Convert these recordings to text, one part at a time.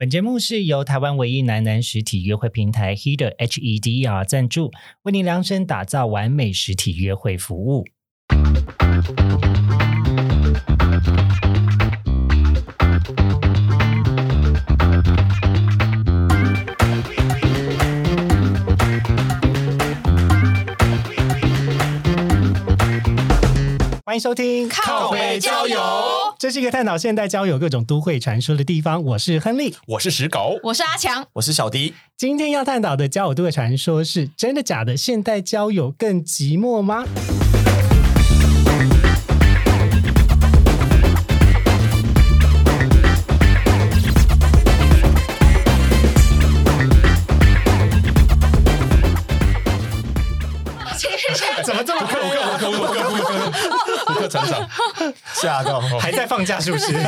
本节目是由台湾唯一男男实体约会平台 Heder H E D E R 赞助，为您量身打造完美实体约会服务。欢迎收听靠北交友，这是一个探讨现代交友各种都会传说的地方。我是亨利，我是石狗，我是阿强，我是小迪。今天要探讨的交友都会传说是真的假的？现代交友更寂寞吗？吓到！还在放假是不是？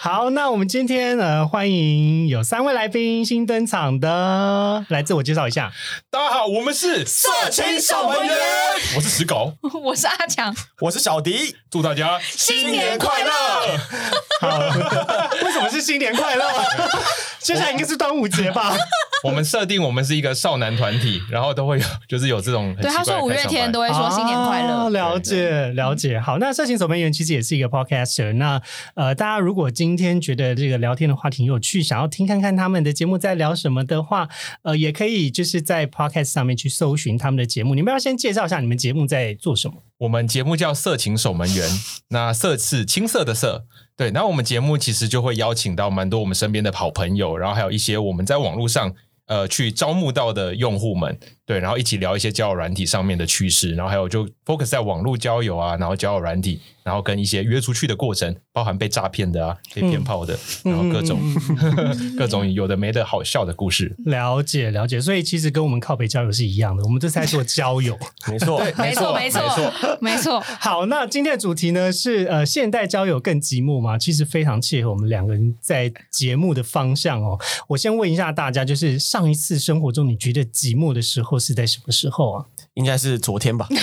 好，那我们今天呃，欢迎有三位来宾新登场的，来自我介绍一下。大家好，我们是色情守门员，我是石狗，我是阿强，我是小迪，祝大家新年快乐！好，为什么是新年快乐？接下来应该是端午节吧？我们设定我们是一个少男团体，然后都会有就是有这种很对，他奇怪的说五月天都会说新年快哦乐。了解了解。好，那色情守门员其实也是一个 podcaster。那呃，大家如果今天觉得这个聊天的话题有趣，想要听看看他们的节目在聊什么的话，呃，也可以就是在 podcast 上面去搜寻他们的节目。你们要先介绍一下你们节目在做什么？我们节目叫《色情守门员》，那色是青色的色，对。然后我们节目其实就会邀请到蛮多我们身边的好朋友，然后还有一些我们在网络上呃去招募到的用户们，对，然后一起聊一些交友软体上面的趋势，然后还有就 focus 在网络交友啊，然后交友软体，然后跟一些约出去的过程，包含被诈骗的啊，被骗炮的，然后各种、各种有的没的好笑的故事。了解了解，所以其实跟我们靠北交友是一样的，我们这是在做交友。没错，没错，没错，没错。好，那今天的主题呢是呃，现代交友更寂寞吗？其实非常切合我们两个人在节目的方向哦。我先问一下大家，就是上一次生活中你觉得寂寞的时候是在什么时候啊？应该是昨天吧？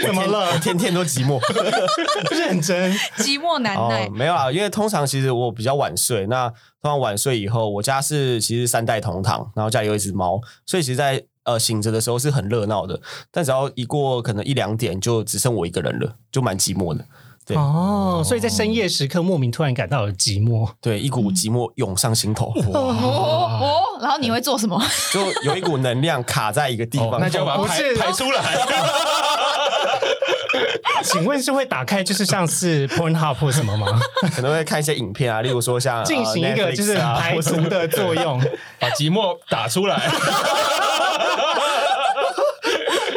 怎么了？天天都寂寞。认真寂寞难耐哦，，没有啊，因为通常其实我比较晚睡，那通常晚睡以后，我家是其实三代同堂，然后家里有一只猫，所以其实在呃醒着的时候是很热闹的，但只要一过可能一两点，就只剩我一个人了，就蛮寂寞的。对哦，所以在深夜时刻莫名突然感到了寂寞。对，一股寂寞涌上心头，哦哦，然后你会做什么？就有一股能量卡在一个地哦方，那就要把它不是排排出来。请问是会打开就是像是 Pornhub 或什么吗？可能会看一些影片啊，例如说像进行一个呃就是排除的作用。把寂寞打出来。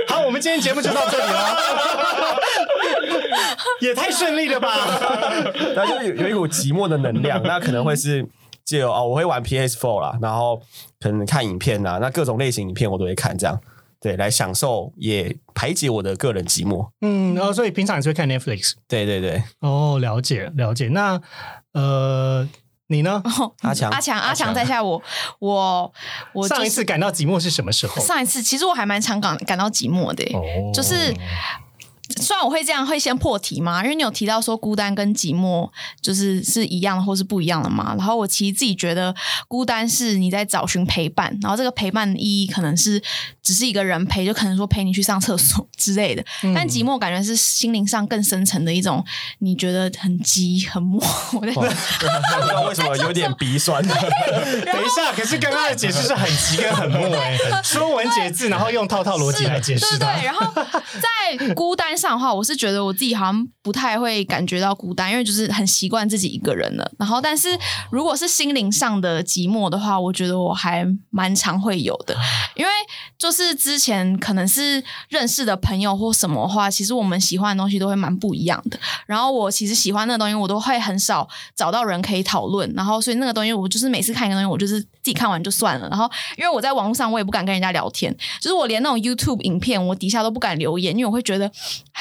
好，我们今天节目就到这里了，也太顺利了吧？那就有有一股寂寞的能量，那可能会是借由哦，我会玩 PS4 啦，然后可能看影片啊，那各种类型影片我都会看，这样对，来享受也排解我的个人寂寞。嗯，然后所以平常你是会看 Netflix 对对对，哦，了解了解。那呃，你呢？阿强阿强，阿强在下我，我我就是上一次感到寂寞是什么时候？上一次，其实我还蛮常感感到寂寞的就是虽然我会这样会先破题嘛，因为你有提到说孤单跟寂寞就是是一样或是不一样的嘛。然后我其实自己觉得孤单是你在找寻陪伴，然后这个陪伴的意义可能是只是一个人陪，就可能说陪你去上厕所之类的。但寂寞感觉是心灵上更深层的一种，你觉得很寂很寞。我在不知道为什么有点鼻酸。等一下，可是刚刚的解释是很急跟很默哎，说文解字，然后用套套逻辑来解释它。对对，然后在孤单上的话，我是觉得我自己好像不太会感觉到孤单，因为就是很习惯自己一个人了。然后，但是如果是心灵上的寂寞的话，我觉得我还蛮常会有的，因为就是之前可能是认识的朋友或什么的话，其实我们喜欢的东西都会蛮不一样的。然后我其实喜欢那个东西，我都会很少找到人可以讨论。然后所以那个东西，我就是每次看一个东西，我就是自己看完就算了。然后因为我在网络上，我也不敢跟人家聊天，就是我连那种 YouTube 影片，我底下都不敢留言，因为我会觉得，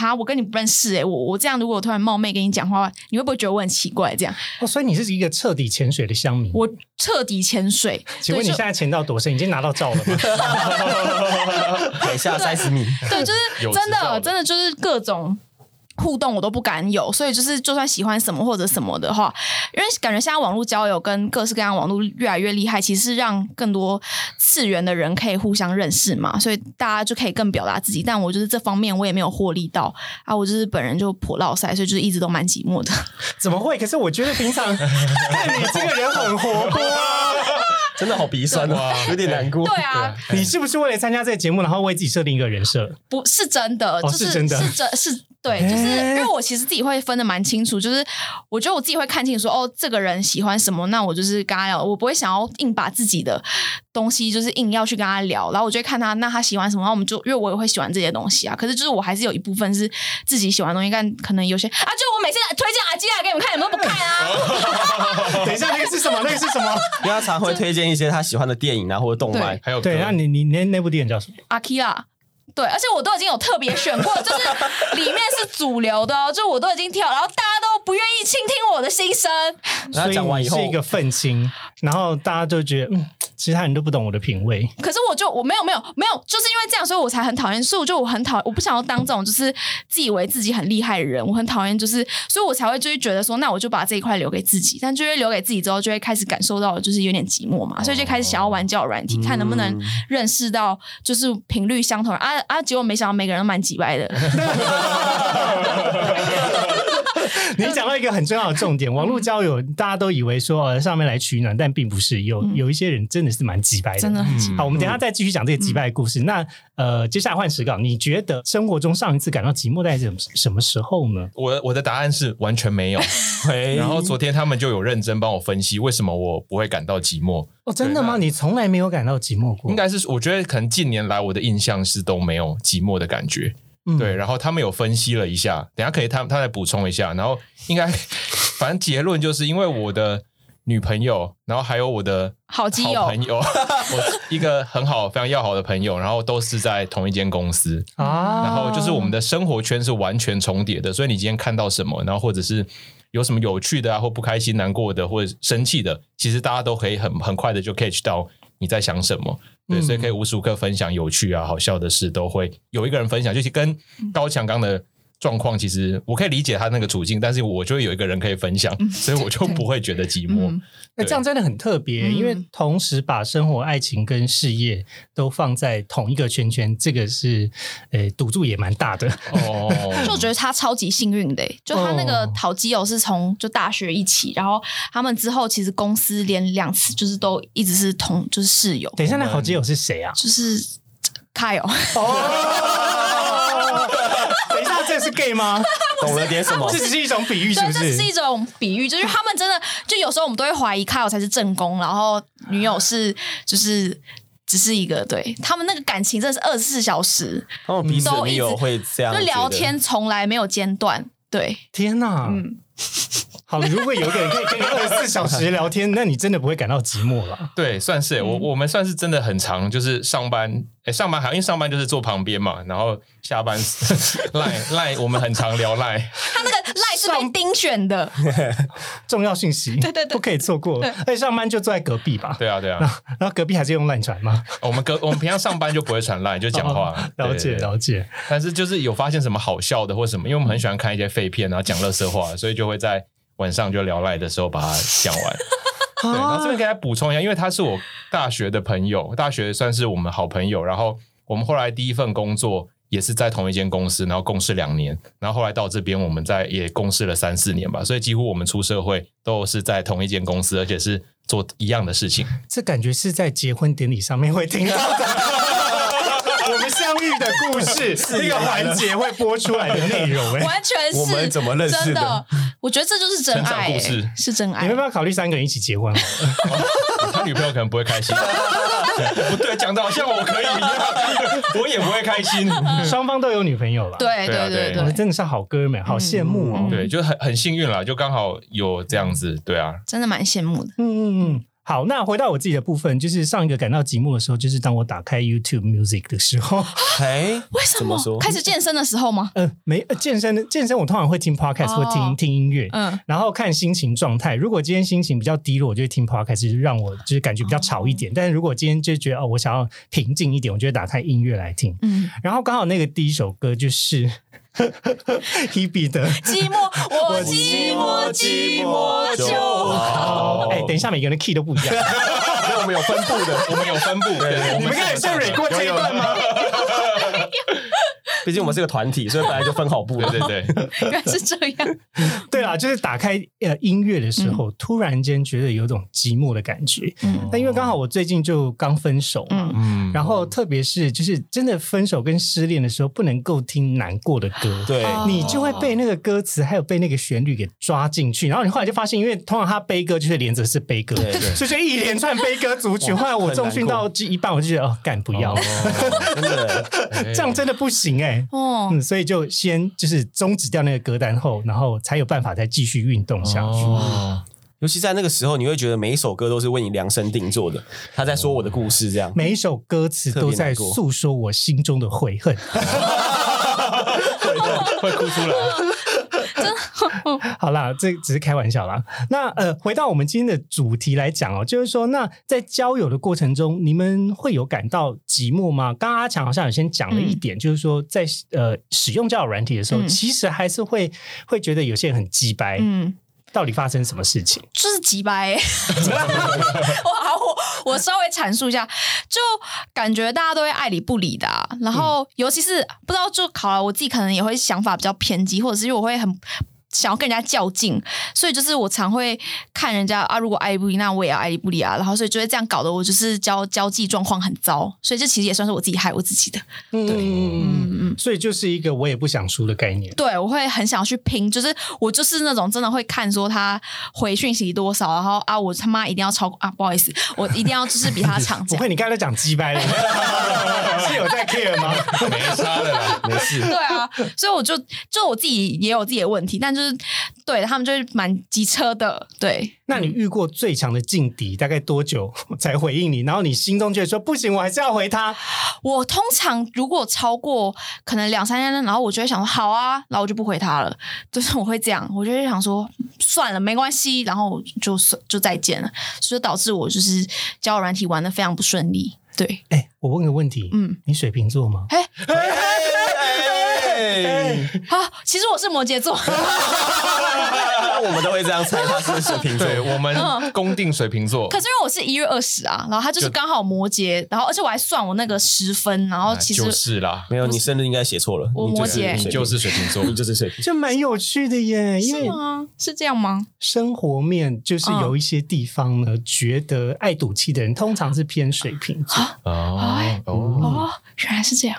哈，我跟你不认识、欸，我我这样如果我突然冒昧跟你讲话，你会不会觉得我很奇怪？这样，哦，所以你是一个彻底潜水的乡民。我彻底潜水。请问你现在潜到多深？已经拿到照了吗？海下三十米，对，就是真的，真的就是各种。互动我都不敢有，所以就是就算喜欢什么或者什么的话，因为感觉现在网络交友跟各式各样网络越来越厉害，其实是让更多次元的人可以互相认识嘛，所以大家就可以更表达自己。但我就是这方面我也没有获利到啊，我就是本人就颇落塞，所以就是一直都蛮寂寞的。怎么会？可是我觉得平常看 你这个人很活泼啊。真的好鼻酸啊，有点难过。对啊，你是不是为了参加这个节目，然后为自己设定一个人设？不是真的，就是真的是真是对，就是因为我其实自己会分的蛮清楚，就是我觉得我自己会看清楚说，哦，这个人喜欢什么，那我就是跟他聊，我不会想要硬把自己的东西就是硬要去跟他聊，然后我就会看他，那他喜欢什么，然后我们就因为我也会喜欢这些东西啊，可是就是我还是有一部分是自己喜欢的东西，但可能有些啊，就我每次推荐阿基亚给你们看，你们都不看啊。等一下，那个是什么？那个是什么？因为他常会推荐一些他喜欢的电影啊，或者动漫对。还有对，歌那你你那那部电影叫什么？阿基拉。对，而且我都已经有特别选过，就是里面是主流的哦，就我都已经跳，然后大家都不愿意倾听我的心声。然后讲完以后是一个愤青，然后大家就觉得，嗯，其他人都不懂我的品味。可是我就我没有没有没有，就是因为这样，所以我才很讨厌。所以我就我很讨，我不想要当这种就是自以为自己很厉害的人。我很讨厌，就是所以我才会就是觉得说，那我就把这一块留给自己。但就是留给自己之后，就会开始感受到就是有点寂寞嘛，所以就开始想要玩交友软体，看能不能认识到就是频率相同的啊啊！结果没想到每个人都蛮几掰的。你讲到一个很重要的重点，网络交友大家都以为说呃上面来取暖，但并不是，有有一些人真的是蛮急白的，真的很鸡掰好，我们等下再继续讲这个急白的故事。那呃，接下来换石稿，你觉得生活中上一次感到寂寞在什么什么时候呢？我我的答案是完全没有。然后昨天他们就有认真帮我分析为什么我不会感到寂寞。哦，真的吗？你从来没有感到寂寞过？应该是我觉得可能近年来我的印象是都没有寂寞的感觉。嗯对，然后他们有分析了一下，等下可以他他再补充一下，然后应该反正结论就是因为我的女朋友，然后还有我的好基友好朋友，我一个很好非常要好的朋友，然后都是在同一间公司，啊然后就是我们的生活圈是完全重叠的，所以你今天看到什么，然后或者是有什么有趣的啊，或不开心、难过的，或者生气的，其实大家都可以很很快的就 catch 到你在想什么。对，嗯所以可以无时无刻分享有趣啊、好笑的事，都会有一个人分享，就是跟高强刚的状况，其实我可以理解他那个处境，但是我就会有一个人可以分享，所以我就不会觉得寂寞。嗯。那这样真的很特别，嗯。因为同时把生活、爱情跟事业都放在同一个圈圈，这个是呃赌注也蛮大的。哦，就我觉得他超级幸运的欸、就他那个哦好基友是从就大学一起，然后他们之后其实公司连两次就是都一直是同就是室友，等一下，那好基友是谁啊？就是卡友，哦，等一下，这是 gay 吗？懂了点什么 这？只是一种比喻，是对，不是？这是一种比喻，就是他们真的就有时候我们都会怀疑卡友才是正宫，然后女友是就是只是一个对他们那个感情真的是二十四小时，他们彼此都一直女友会这样就聊天从来没有间断，对，天哪！嗯。好，如果有一个人可以跟你二十四小时聊天，那你真的不会感到寂寞了。对，算是、我我们算是真的很长，就是上班，哎，上班还因为上班就是坐旁边嘛，然后下班赖赖，我们很常聊赖，他那个赖是被丁选的，重要讯息，对对对不可以错过。对而且上班就坐在隔壁吧。对啊对啊，然后隔壁还是用赖传吗？我们隔我们平常上班就不会传赖，就讲话，哦了解了解。但是就是有发现什么好笑的或什么，因为我们很喜欢看一些废片，然后讲乐色话，所以就会在晚上就聊赖的时候把它讲完。对，然后这边给大家补充一下，因为他是我大学的朋友，大学算是我们好朋友，然后我们后来第一份工作也是在同一间公司，然后共事两年，然后后来到这边我们在也共事了三四年吧，所以几乎我们出社会都是在同一间公司，而且是做一样的事情。这感觉是在结婚典礼上面会听到的。相遇的故事，那个环节会播出来的内容、哎，完全是我们怎么认识的真的，我觉得这就是真爱、是真爱你们要。不要考虑三个人一起结婚好了？他女朋友可能不会开心，不对，讲的好像我可以一样，我也不会开心。双方都有女朋友了。，对对啊对对真的是好哥们，好羡慕哦。对，就很很幸运啦，就刚好有这样子，对啊，真的蛮羡慕的。嗯嗯嗯。好，那回到我自己的部分，就是上一个感到寂寞的时候，就是当我打开 YouTube Music 的时候，哎，为什么怎么说？开始健身的时候吗？呃，没呃健身的健身，我通常会听 Podcast 哦或听听音乐，嗯，然后看心情状态。如果今天心情比较低落，我就会听 podcast，就是让我就是感觉比较吵一点。但是如果今天就觉得哦，我想要平静一点，我就会打开音乐来听。嗯，然后刚好那个第一首歌就是 Hebe 的。寂寞，我寂寞，寂寞就好。哎，等一下，每个人的 key 都不一样。因为我们有分布的，我们有分布。对，你们刚才是蕊过这一段吗？毕竟我们是个团体，所以本来就分好部。对对对，原来是这样。对啊，就是打开呃音乐的时候，突然间觉得有种寂寞的感觉。嗯那因为刚好我最近就刚分手嘛，嗯然后特别是就是真的分手跟失恋的时候，不能够听难过的歌。对，哦你就会被那个歌词还有被那个旋律给抓进去，然后你后来就发现，因为通常他悲歌就是连着是悲歌，对对所以就一连串悲歌组曲。后来我重训到这一半，我就觉得哦，干不要，真的。这样真的不行哎、哦，嗯，所以就先就是终止掉那个歌单后，然后才有办法再继续运动下去。哦尤其在那个时候，你会觉得每一首歌都是为你量身定做的，他在说我的故事，这样。每一首歌词都在诉说我心中的悔恨。会哭出来。好啦，这只是开玩笑啦。那呃，回到我们今天的主题来讲哦，就是说，那在交友的过程中，你们会有感到寂寞吗？刚刚阿强好像有先讲了一点，就是说在呃使用交友软体的时候，嗯其实还是会会觉得有些人很鸡掰。嗯，到底发生什么事情？就是鸡掰、欸。哇，我我稍微阐述一下，就感觉大家都会爱理不理的、啊，然后尤其是不知道就考了，我自己可能也会想法比较偏激，或者是因为我会很。想要跟人家较劲，所以就是我常会看人家啊，如果爱理不理，那我也要爱理不理啊，然后所以就会这样搞得我就是交交际状况很糟，所以这其实也算是我自己害我自己的。对嗯嗯嗯嗯，所以就是一个我也不想输的概念。对，我会很想要去拼，就是我就是那种真的会看说他回讯息多少，然后啊，我他妈一定要超过啊，不好意思，我一定要就是比他长。不会，你刚才都讲鸡掰了，是有在 care 吗？没差的啦，没事。对啊，所以我就就我自己也有自己的问题，但就是对他们就是蛮机车的，对，那你遇过最强的劲敌大概多久 才回应你？然后你心中觉得说不行，我还是要回他。我通常如果超过可能两三天，然后我就会想说好啊，然后我就不回他了，就是我会这样，我就会想说算了，没关系，然后就就再见了，所以导致我就是交友软体玩的非常不顺利，对，哎、我问个问题，嗯，你水瓶座吗？哎、哎，好，其实我是摩羯座，我们都会这样猜他是水瓶座。对我们公定水瓶座可，是因为我是一月二十啊，然后他就是就刚好摩羯，然后而且我还算我那个十分，然后其实、就是啦，没有，你生日应该写错了。你就是我摩羯你就是水瓶座，你就是水瓶。就蛮有趣的耶，因为是吗？是这样吗？生活面就是有一些地方呢，觉得爱赌气的人通常是偏水瓶座。哦哎哦哦，原来是这样。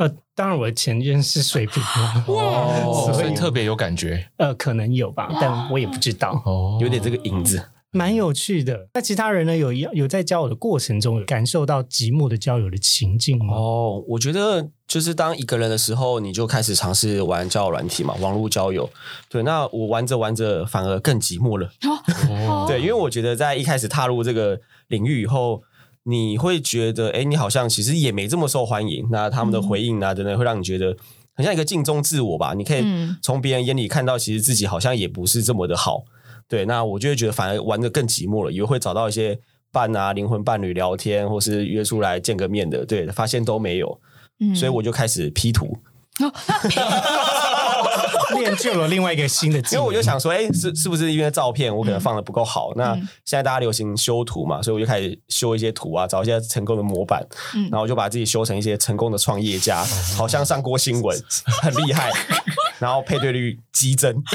呃，当然我的前任是 水瓶座，哦，所以特别有感觉呃，可能有吧，但我也不知道，哦有点这个影子。蛮有趣的。那其他人呢？有有在交友的过程中有感受到寂寞的交友的情境吗？哦，我觉得就是当一个人的时候，你就开始尝试玩交友软体嘛，网络交友。对，那我玩着玩着反而更寂寞了。哦，对，因为我觉得在一开始踏入这个领域以后，你会觉得，哎，你好像其实也没这么受欢迎。那他们的回应啊等等，会让你觉得很像一个镜中自我吧。你可以嗯从别人眼里看到，其实自己好像也不是这么的好。对，那我就会觉得反而玩的更寂寞了，以为会找到一些伴啊、灵魂伴侣聊天，或是约出来见个面的。对，发现都没有，嗯所以我就开始 P 图。练就了另外一个新的。因为我就想说，哎、是是不是因为照片我可能放的不够好？那现在大家流行修图嘛，所以我就开始修一些图啊，找一些成功的模板，嗯然后我就把自己修成一些成功的创业家，好像上过新闻，很厉害，然后配对率激增。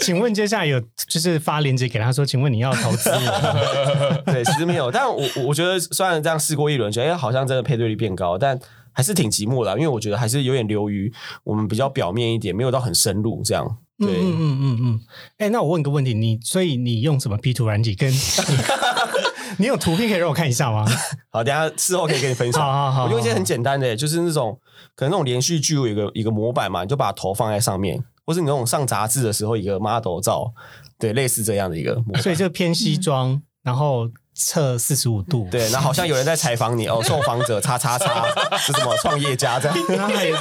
请问接下来有就是发链接给他说，请问你要投资我？对，其实没有，但我我我觉得虽然这样试过一轮，觉得哎、好像真的配对率变高，但还是挺寂寞的啊、因为我觉得还是有点流于我们比较表面一点，没有到很深入这样。对，嗯嗯嗯嗯嗯。哎、那我问个问题，你所以你用什么 P 图软体？跟你 你有图片可以让我看一下吗？好，等下事后可以跟你分享。好好好我用一些很简单的，就是那种可能那种连续剧有一个一个模板嘛，你就把头放在上面，或是你那种上杂志的时候一个 model 照，对，类似这样的一个模板。所以就偏西装，然后侧四十五度。对，那好像有人在采访你哦，受访者叉叉叉 是什么创业家这样？然后还有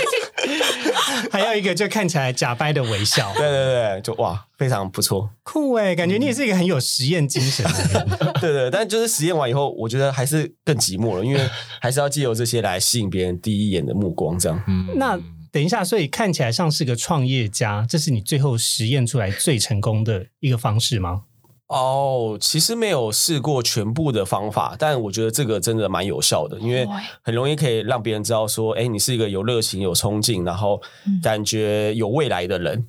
还有一个就看起来假掰的微笑，对对，就哇，非常不错。酷哎、感觉你也是一个很有实验精神的人。对对，但就是实验完以后，我觉得还是更寂寞了，因为还是要借由这些来吸引别人第一眼的目光，这样。嗯那等一下，所以看起来像是个创业家，这是你最后实验出来最成功的一个方式吗？哦，其实没有试过全部的方法，但我觉得这个真的蛮有效的，因为很容易可以让别人知道说，哎，你是一个有热情、有冲劲，然后感觉有未来的人。嗯，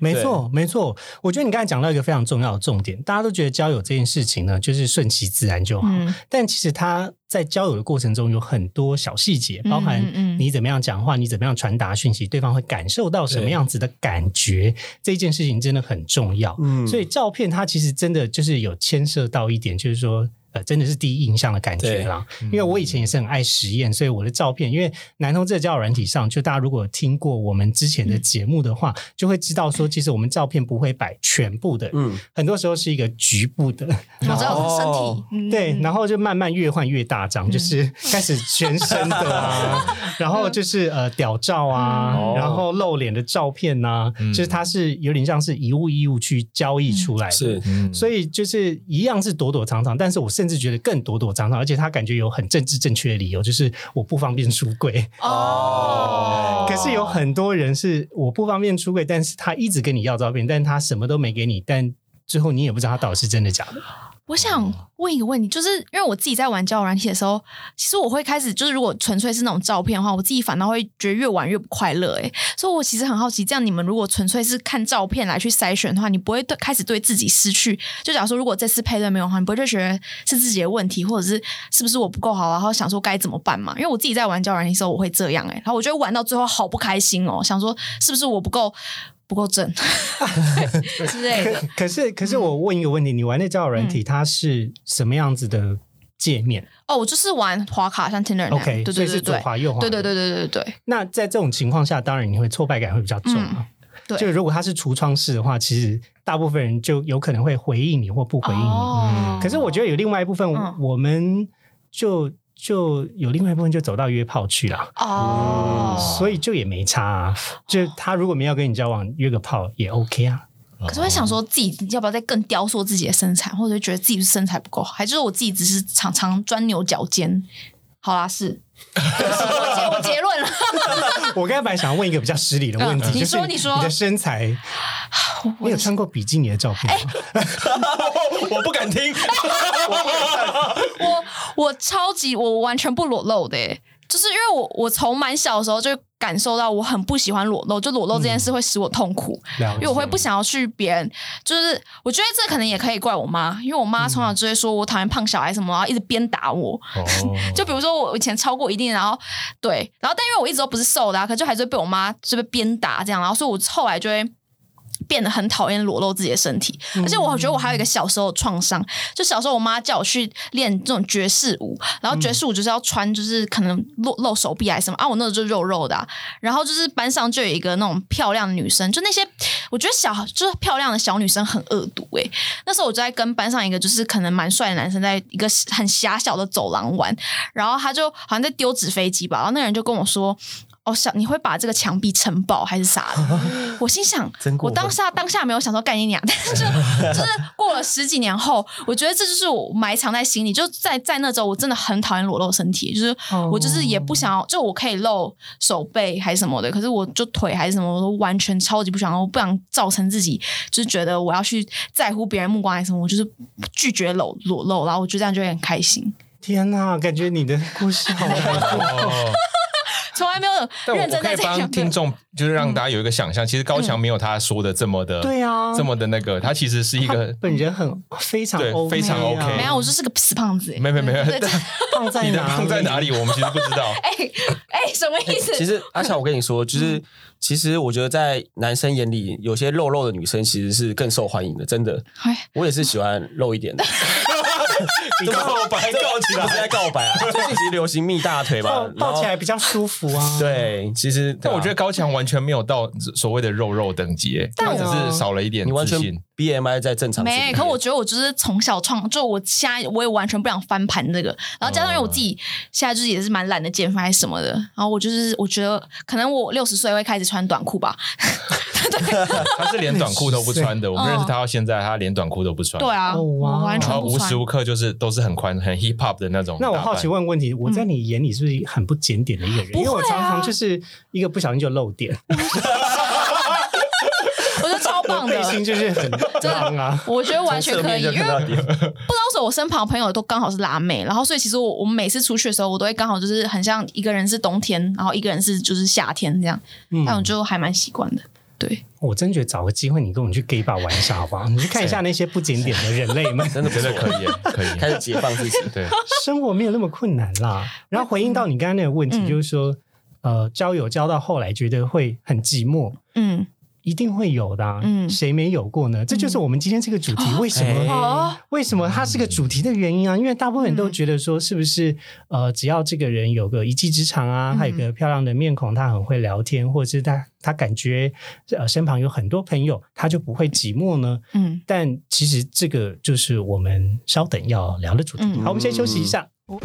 没错，没错。我觉得你刚才讲到一个非常重要的重点，大家都觉得交友这件事情呢，就是顺其自然就好。嗯但其实他在交友的过程中有很多小细节，包含嗯嗯你怎么样讲话，你怎么样传达讯息，对方会感受到什么样子的感觉，这件事情真的很重要。嗯所以照片它其实真的就是有牵涉到一点，就是说。呃，真的是第一印象的感觉啦。因为我以前也是很爱实验，所以我的照片，因为南通这个交友软体上，就大家如果听过我们之前的节目的话，就会知道说，其实我们照片不会摆全部的，嗯，很多时候是一个局部的，我知道哦身体，嗯对，嗯。然后就慢慢越换越大张，就是开始全身的啊，然后就是呃屌照啊，嗯。然后露脸的照片呐、嗯。就是它是有点像是一物一物去交易出来的。是。嗯。所以就是一样是躲躲藏藏，但是我甚至觉得更躲躲藏藏，而且他感觉有很政治正确的理由，就是我不方便出柜。哦，可是有很多人是我不方便出柜，但是他一直跟你要照片，但他什么都没给你，但最后你也不知道他到底是真的假的。我想问一个问题，就是因为我自己在玩交友软体的时候，其实我会开始就是如果纯粹是那种照片的话，我自己反倒会觉得越玩越不快乐。哎，所以我其实很好奇，这样你们如果纯粹是看照片来去筛选的话，你不会对开始对自己失去？就假如说如果这次配对没有的话，你不会就觉得是自己的问题，或者是是不是我不够好，然后想说该怎么办嘛？因为我自己在玩交友软体的时候，我会这样哎，然后我觉得玩到最后好不开心哦，想说是不是我不够不够正对之类的可。可是可是我问一个问题，你玩的交友软体它是什么样子的界面哦，我就是玩滑卡，像 Tinder 那样。？OK，对对对对，滑右滑。对对对对对对那在这种情况下，当然你会挫败感会比较重嘛。对就如果它是橱窗式的话，其实大部分人就有可能会回应你或不回应你。哦可是我觉得有另外一部分，嗯我们就就有另外一部分就走到约炮去了。哦，所以就也没差啊，就他如果没有跟你交往，约个炮也 OK 啊。可是会想说自己要不要再更雕塑自己的身材，或者觉得自己身材不够好，还就是我自己只是常常钻牛角尖。好啦，是，我结我结论了。我刚才本来想要问一个比较失礼的问题，嗯你说你说。你的身材，你有穿过比基尼的照片吗？我不敢听，我我超级我完全不裸露的耶，就是因为我我从蛮小的时候就感受到我很不喜欢裸露，就裸露这件事会使我痛苦，因为我会不想要去别人，就是我觉得这可能也可以怪我妈，因为我妈从小就会说我讨厌胖小孩什么，然后一直鞭打我。哦 就比如说我以前超过一定，然后对，然后但因为我一直都不是瘦的、啊，可就还是被我妈就被鞭打这样，然后所以我后来就会。变得很讨厌裸露自己的身体，而且我觉得我还有一个小时候的创伤，就小时候我妈叫我去练这种爵士舞，然后爵士舞就是要穿就是可能露露手臂还是什么啊，我那时候就肉肉的、啊，然后就是班上就有一个那种漂亮的女生，就那些我觉得小就是漂亮的小女生很恶毒诶、那时候我就在跟班上一个就是可能蛮帅的男生在一个很狭小的走廊玩，然后他就好像在丢纸飞机吧，然后那个人就跟我说。哦，想你会把这个墙壁撑爆还是啥的？我心想我当下当下没有想说概念俩，但是就 就是过了十几年后，我觉得这就是我埋藏在心里。就在在那周，我真的很讨厌裸露身体，就是我就是也不想要，就我可以露手背还是什么的，可是我就腿还是什么，我都完全超级不想，我不想造成自己就是觉得我要去在乎别人目光还是什么，我就是拒绝裸裸露，然后我就这样就会很开心，天哪，感觉你的故事好难过。哦从来没有认真我可以帮在这样听众，就是让大家有一个想象，其实高强没有他说的这么的，对啊这么的那个，他其实是一他个本人很非常对非常啊 OK 没有，我就是个死胖子、欸，没没没有对对胖 在你的哪？胖在哪里，？我们其实不知道。哎哎，什么意思？其实阿乔，我跟你说，就是其实我觉得在男生眼里，有些肉肉的女生其实是更受欢迎的，真的。哎，我也是喜欢肉一点的，你告白告起不是在告白啊。最近其实流行蜜大腿抱嘛，抱起来比较舒服啊。，对，其实但我觉得高强完全没有到所谓的肉肉等级，欸他只是少了一点你完全自信。BMI 在正常没，可我觉得我就是从小创，就我现在我也完全不想翻盘这个，然后加上因为我自己现在就是也是蛮懒得减肥还是什么的，然后我就是我觉得可能我六十岁会开始穿短裤吧，他是连短裤都不穿的。我们认识他到现在，他连短裤都不穿。对啊，完然后全不穿无时。无刻就是都是很宽、很 hip hop 的那种。那我好奇问问题，我在你眼里是不是很不检点的一个人？因为我常常就是一个不小心就漏点，我觉得超棒的就是很脏啊。我觉得完全可以，因为不知道为什么我身旁朋友都刚好是辣妹，然后所以其实我我们每次出去的时候，我都会刚好就是很像一个人是冬天，然后一个人是就是夏天这样，嗯但我就还蛮习惯的。对，我真觉得找个机会，你跟我们去 gay 吧玩一下好不好？你去看一下那些不检点的人类们，真的觉得可以，可以。开始解放自己。对，生活没有那么困难啦。然后回应到你刚刚那个问题，嗯就是说，呃，交友交到后来觉得会很寂寞，嗯，一定会有的、啊。嗯谁没有过呢？这就是我们今天这个主题，为什么？为什么它是个主题的原因啊？因为大部分人都觉得说，是不是呃，只要这个人有个一技之长啊，嗯他有个漂亮的面孔，他很会聊天，或者是他他感觉呃身旁有很多朋友，他就不会寂寞呢？嗯，但其实这个就是我们稍等要聊的主题。嗯好，我们先休息一下。好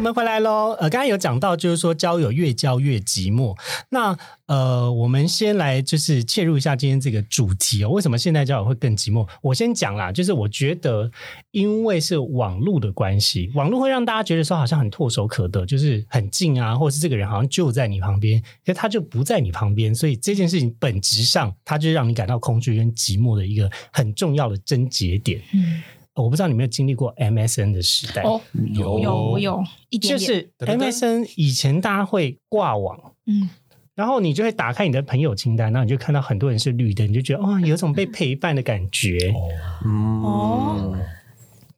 我们回来喽。呃，刚才有讲到，就是说交友越交越寂寞。那呃，我们先来就是切入一下今天这个主题哦。为什么现代交友会更寂寞？我先讲啦，就是我觉得因为是网络的关系，网络会让大家觉得说好像很唾手可得，就是很近啊，或是这个人好像就在你旁边，可是他就不在你旁边，所以这件事情本质上，它就让你感到空虚跟寂寞的一个很重要的症结点。嗯我不知道你有没有经历过 MSN 的时代，哦，有。有有一点点，就是 MSN 以前大家会挂网。嗯，然后你就会打开你的朋友清单，然后你就看到很多人是绿的，你就觉得哇、有种被陪伴的感觉。嗯哦。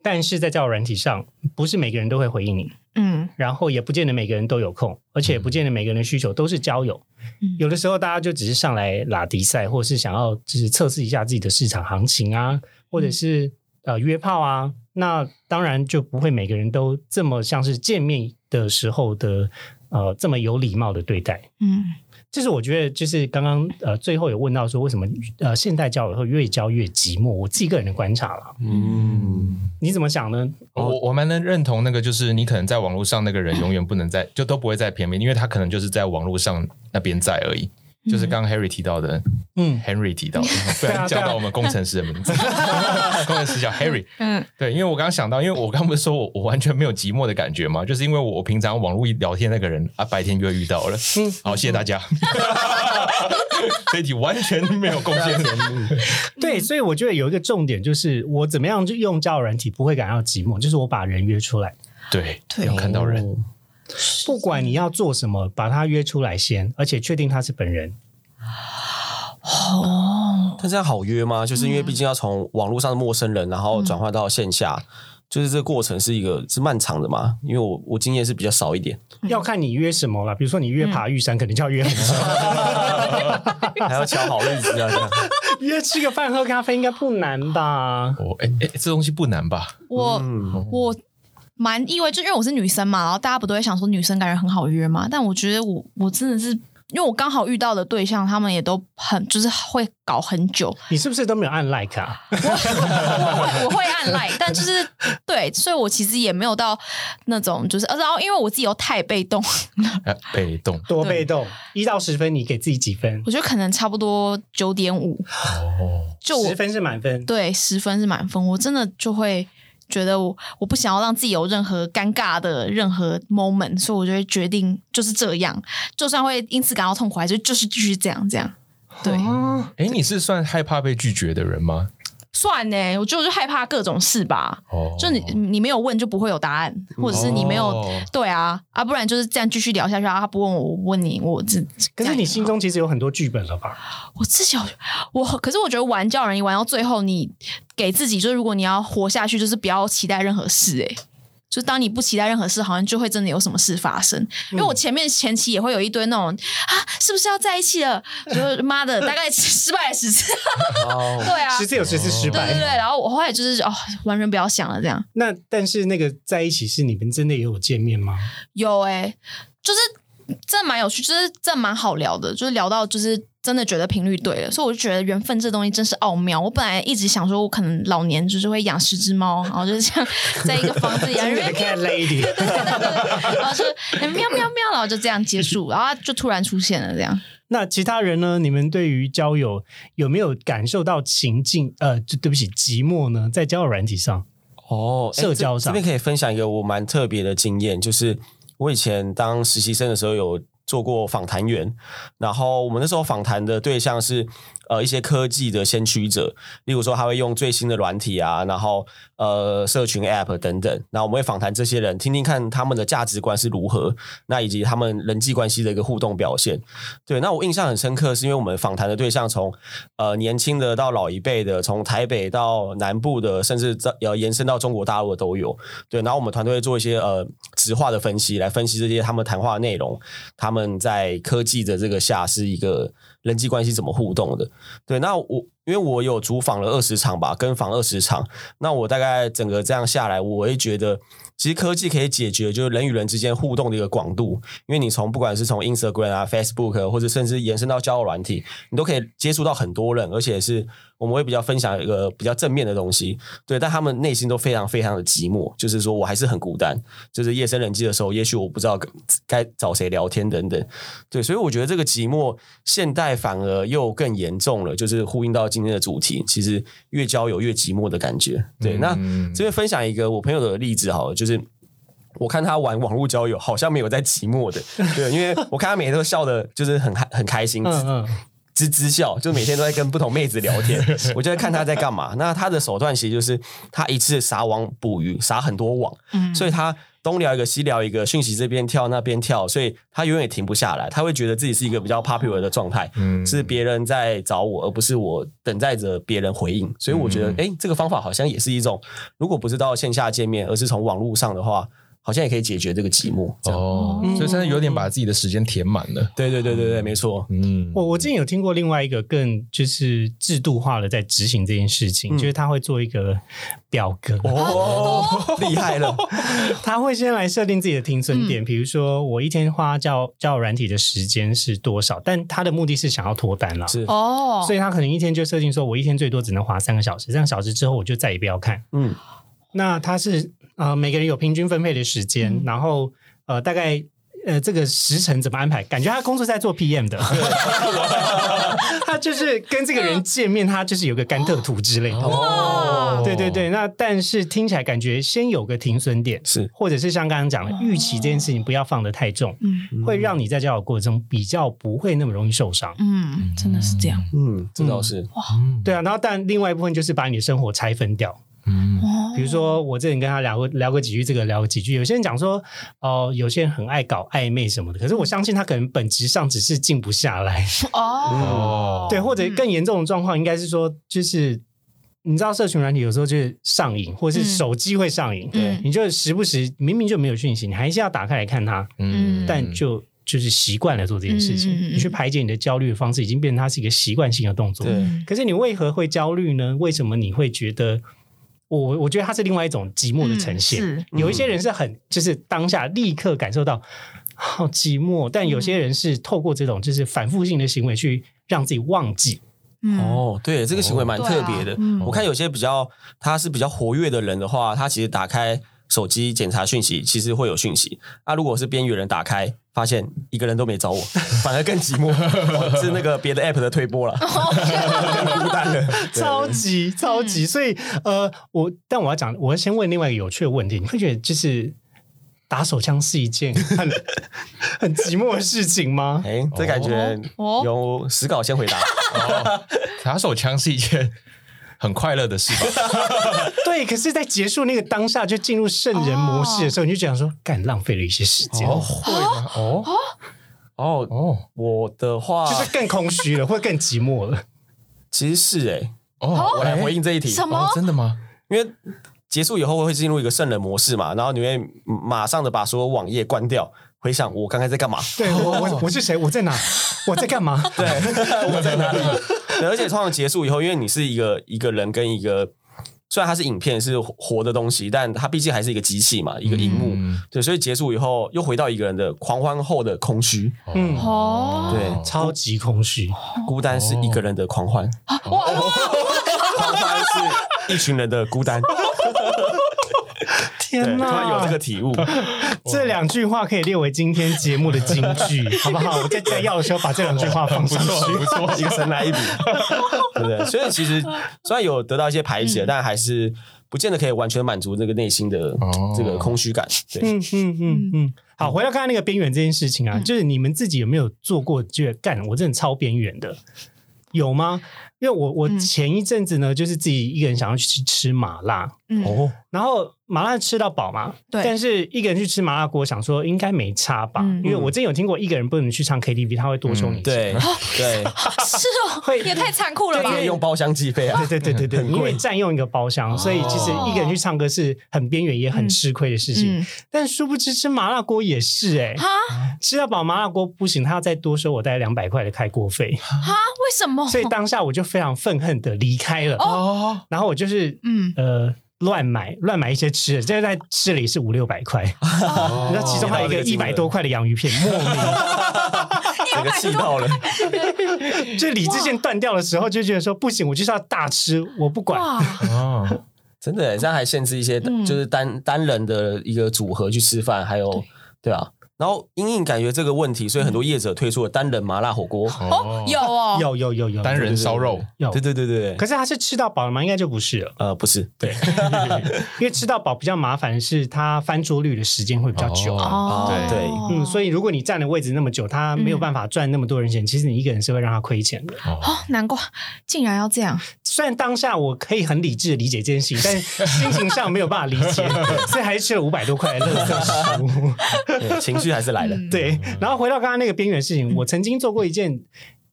但是在交友软体上，不是每个人都会回应你，嗯。然后也不见得每个人都有空，而且也不见得每个人的需求都是交友。嗯。有的时候大家就只是上来拉迪赛，或者是想要就是测试一下自己的市场行情啊，或者是呃约炮啊。那当然就不会每个人都这么像是见面的时候的呃这么有礼貌的对待。嗯，这是我觉得，就是刚刚呃最后有问到说，为什么呃现代交友会越交越寂寞？我自己个人的观察了，嗯，你怎么想呢？我我蛮能认同那个，就是你可能在网络上那个人永远不能在，就都不会在片面，因为他可能就是在网络上那边在而已。就是刚刚 Harry 提到的嗯，，Henry 提到的，不然叫到我们工程师的名字，工程师叫 Harry。嗯对，因为我刚刚想到，因为我刚不是说我我完全没有寂寞的感觉嘛，就是因为我我平常网络聊天那个人啊，白天就会遇到了。嗯好，谢谢大家。这一题完全没有贡献。对，所以我觉得有一个重点就是，我怎么样就用交友软体不会感到寂寞，就是我把人约出来，对，对要看到人。哦不管你要做什么，把他约出来先，而且确定他是本人。哦，但这样好约吗？就是因为毕竟要从网络上的陌生人，然后转换到线下，就是这个过程是一个是漫长的嘛？因为我我经验是比较少一点，要看你约什么了，比如说你约爬玉山，肯定就要约很久；还要瞧好日子啊。这 样约吃个饭喝咖啡应该不难吧？哦，哎哎，这东西不难吧？我嗯，我蛮意外，就因为我是女生嘛，然后大家不都会想说女生感觉很好约嘛，但我觉得我我真的是，因为我刚好遇到的对象，他们也都很就是会搞很久，你是不是都没有按 like 啊？我会我会按 like，但就是对，所以我其实也没有到那种就是，然后因为我自己又太被动，哎，被动。多被动，一到十分，你给自己几分？我觉得可能差不多九点五，哦，就十分是满分。对十分是满分，我真的就会觉得我我不想要让自己有任何尴尬的任何 moment，所以我就会决定就是这样，就算会因此感到痛苦，还是就是继续这样这样。对，哦，哎，你是算害怕被拒绝的人吗？算呢，我就我就害怕各种事吧。哦，就你你没有问就不会有答案，或者是你没有、哦对啊啊，不然就是这样继续聊下去啊。他不问我，我问你，我这可是你心中其实有很多剧本了吧？我自己有我，可是我觉得玩叫人一玩到最后，你给自己就是如果你要活下去，就是不要期待任何事、欸，就当你不期待任何事，好像就会真的有什么事发生。因为我前面前期也会有一堆那种啊，是不是要在一起了？就是妈的，大概失败了十次，哦，对啊，十次有十次失败。对对对。然后我后来就是哦，完全不要想了，这样那但是那个在一起是你们真的也有见面吗？有哎、就是真的蛮有趣，就是这蛮好聊的，就是聊到就是真的觉得频率对了，所以我就觉得缘分这东西真是奥妙。我本来一直想说，我可能老年就是会养十只猫，然后就是像在一个房子里啊，因为 cat lady，然后就喵喵喵，然后就这样结束，然后它就突然出现了这样。那其他人呢？你们对于交友有没有感受到情境？呃，就对不起，寂寞呢？在交友软体上，哦，社交上这这边可以分享一个我蛮特别的经验，就是我以前当实习生的时候有做过访谈员，然后我们那时候访谈的对象是呃一些科技的先驱者，例如说他会用最新的软体啊，然后呃社群 App 等等，那我们会访谈这些人，听听看他们的价值观是如何，那以及他们人际关系的一个互动表现。对，那我印象很深刻，是因为我们访谈的对象从呃年轻的到老一辈的，从台北到南部的，甚至在呃延伸到中国大陆的都有。对，然后我们团队做一些呃直化的分析，来分析这些他们谈话内容，他们在科技的这个下是一个人际关系怎么互动的。对，那我因为我有主访了二十场吧，跟访二十场，那我大概整个这样下来，我会觉得。其实科技可以解决就是人与人之间互动的一个广度，因为你从不管是从 Instagram 啊、Facebook 或者甚至延伸到交友软体，你都可以接触到很多人，而且是我们会比较分享一个比较正面的东西，对，但他们内心都非常非常的寂寞，就是说我还是很孤单，就是夜深人静的时候，也许我不知道该找谁聊天等等，对，所以我觉得这个寂寞现代反而又更严重了，就是呼应到今天的主题，其实越交友越寂寞的感觉，对，那嗯。这边分享一个我朋友的例子好了，就是。我看他玩网络交友，好像没有在寂寞的，对，因为我看他每天都笑的，就是很开很开心，嗯嗯，吱吱笑，就每天都在跟不同妹子聊天。我就在看他在干嘛。那他的手段其实就是他一次撒网捕鱼，撒很多网，嗯所以他东聊一个西聊一个，讯息这边跳那边跳，所以他永远停不下来。他会觉得自己是一个比较 popular 的状态，嗯是别人在找我，而不是我等待着别人回应。所以我觉得，嗯哎、这个方法好像也是一种，如果不是到线下见面，而是从网络上的话，好像也可以解决这个寂寞。哦，所以现在有点把自己的时间填满了。对对对对对，没错。嗯，我我之前有听过另外一个更就是制度化的在执行这件事情，嗯就是他会做一个表格，哦，厉害了！他会先来设定自己的停损点，比如说我一天花交交友软体的时间是多少，但他的目的是想要脱单了。是，哦，所以他可能一天就设定说，我一天最多只能花三个小时，三个小时之后我就再也不要看。嗯，那他是呃每个人有平均分配的时间，嗯然后呃大概呃这个时程怎么安排？感觉他工作在做 PM 的，他就是跟这个人见面，他就是有个甘特图之类的。哇对对对，那但是听起来感觉先有个停损点，是或者是像刚刚讲的，预期这件事情不要放得太重，嗯会让你在交友过程中比较不会那么容易受伤。嗯，真的是这样。嗯，这倒是哇。对啊，然后但另外一部分就是把你的生活拆分掉。嗯哦比如说，我之前跟他聊过聊过几句，这个聊过几句。有些人讲说，哦、有些人很爱搞暧昧什么的，可是我相信他可能本质上只是静不下来，哦，对，或者更严重的状况应该是说，就是你知道，社群软体有时候就是上瘾，或者是嗯手机会上瘾，对你就时不时明明就没有讯息，你还是要打开来看它，嗯但就就是习惯了做这件事情，你去排解你的焦虑的方式，已经变成它是一个习惯性的动作。对嗯可是你为何会焦虑呢？为什么你会觉得？我我觉得它是另外一种寂寞的呈现。嗯是有一些人是很就是当下立刻感受到好寂寞，但有些人是透过这种就是反复性的行为去让自己忘记。嗯，哦，对，这个行为蛮特别的。对啊嗯我看有些比较他是比较活跃的人的话，他其实打开手机检查讯息，其实会有讯息。啊，如果是边缘人打开，发现一个人都没找我，反而更寂寞，哦 是那个别的 app 的推波了，更 孤单了。超级超级，所以呃，我但我要讲，我要先问另外一个有趣的问题，你会觉得就是打手枪是一件很很寂寞的事情吗？哎，这感觉哦由史稿先回答。哦，打手枪是一件很快乐的事吧？对，可是，在结束那个当下就进入圣人模式的时候，你就讲说，干浪费了一些时间，哦，会吗？哦哦，哦我的话就是更空虚了，或更寂寞了。其实是哎，哦，我来回应这一题。什么哦，真的吗？因为结束以后会进入一个圣人模式嘛，然后你会马上的把所有网页关掉，回想我刚才在干嘛。对我，我我是谁？我在哪？我在干嘛？对，我在哪而且通常结束以后，因为你是一个一个人跟一个虽然它是影片是活的东西，但它毕竟还是一个机器嘛，一个荧幕。嗯对，所以结束以后又回到一个人的狂欢后的空虚，嗯哦，对，超级空虚。孤单是一个人的狂欢，狂欢是一群人的孤单。对，天突然有这个！体悟，这两句话可以列为今天节目的金句，好不好？我在摘要的时候把这两句话放上去。不错，一个神来一笔，对 不对？所以其实虽然有得到一些排解，但还是不见得可以完全满足这个内心的哦这个空虚感。对，嗯嗯嗯嗯。好，回到刚才那个边缘这件事情啊，就是你们自己有没有做过觉得干我真的超边缘的？有吗？因为我我嗯前一阵子呢，就是自己一个人想要去吃麻辣，嗯，哦，然后麻辣吃到饱嘛，对。但是一个人去吃麻辣锅，想说应该没差吧，嗯。因为我真有听过一个人不能去唱 KTV，他会多收你钱。对 对，是哦 会，也太残酷了吧。用包厢计费啊，对对对对对，因为占用一个包厢，所以其实一个人去唱歌是很边缘也很吃亏的事情。嗯，但殊不知吃麻辣锅也是哎、哈？吃到饱麻辣锅不行，他要再多收我大概两百块的开锅费，哈，为什么？所以当下我就非常愤恨的离开了。哦，然后我就是嗯，呃乱买乱买一些吃的，这个在市里是五六百块，哦。你知道其中还有一个一百多块的洋芋片，莫名。整个气到了。就理智线断掉的时候，就觉得说不行，我就是要大吃，我不管。哇，哦，真的耶，这样还限制一些嗯。就是单单人的一个组合去吃饭，还有对啊。然后因应感觉这个问题，所以很多业者推出了单人麻辣火锅。哦，有哦，有有有有单人烧肉，有对，对对对对，可是他是吃到饱了吗？应该就不是了。呃，不是，对，因为吃到饱比较麻烦的是，它翻桌率的时间会比较久。哦对，对嗯，所以如果你占的位置那么久，他没有办法赚那么多人钱，其实你一个人是会让他亏钱的。哦，难怪竟然要这样，虽然当下我可以很理智的理解这件事情，但心情上没有办法理解，所以还是吃了五百多块的垃圾食物。对情绪还是来了。嗯对，然后回到刚刚那个边缘事情，我曾经做过一件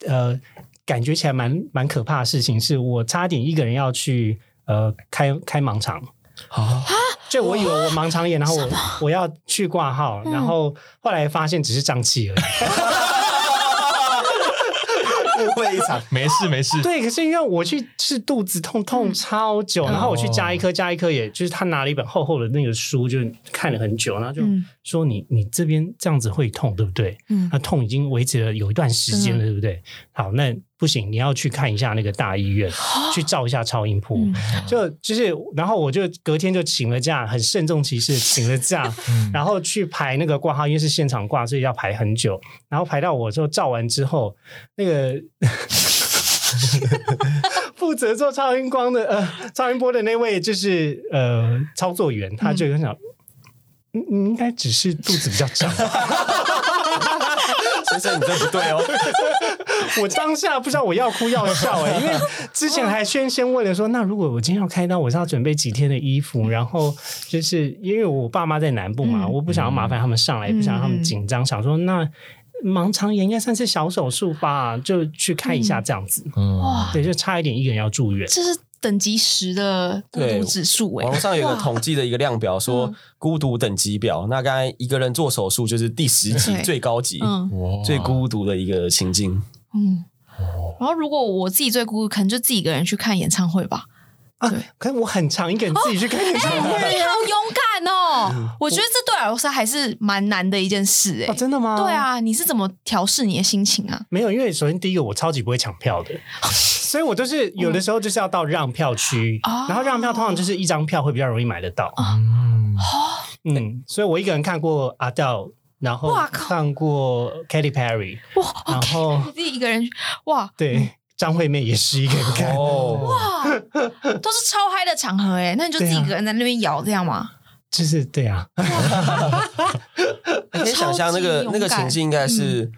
呃，感觉起来蛮蛮可怕的事情，是我差点一个人要去呃开开盲肠。啊，就我以为我盲肠炎，然后我我要去挂号，然后后来发现只是胀气而已。一场。没事没事，对，可是因为我去是肚子痛痛超久，然后我去加一颗加一颗，也就是他拿了一本厚厚的那个书，就看了很久，然后就嗯说你你这边这样子会痛，对不对？嗯那痛已经维持了有一段时间了，对不对？好，那不行，你要去看一下那个大医院，去照一下超音波。嗯就就是，然后我就隔天就请了假，很慎重其事地请了假，然后去排那个挂号，因为是现场挂，所以要排很久。然后排到我之后照完之后，那个 负责做超音光的呃超音波的那位就是呃操作员，他就想。你你应该只是肚子比较胀，先生，你这不对哦。我当下不知道我要哭要笑哎、因为之前还先先问了说，那如果我今天要开刀，我是要准备几天的衣服，然后就是因为我爸妈在南部嘛，嗯我不想要麻烦他们上来，也不想让他们紧张，想说那盲肠炎应该算是小手术吧，就去看一下这样子。嗯，哇，对，就差一点一个人要住院。这是等级十的孤对独指数哎网，上有一个统计的一个量表，说嗯孤独等级表。那刚才一个人做手术就是第十级最高级，嗯最孤独的一个情境。嗯。然后，如果我自己最孤独，可能就自己一个人去看演唱会吧。啊对，可是我很常一个人自己去看演唱会、你好勇敢哦！我觉得这对我来说还是蛮难的一件事哎、哦，真的吗？对，啊，你是怎么调试你的心情啊？没有，因为首先第一个我超级不会抢票的，所以我就是有的时候就是要到让票区，哦然后让票通常就是一张票会比较容易买得到。嗯嗯，所以我一个人看过 Adele，然后哇靠看过 Katy Perry，哇然后你自己一个人哇对张惠妹也是一个人看。哦，哇，都是超嗨的场合哎、那你就自己一个人在那边摇这样吗？就是对啊，你可以想象那个那个情敢境应该是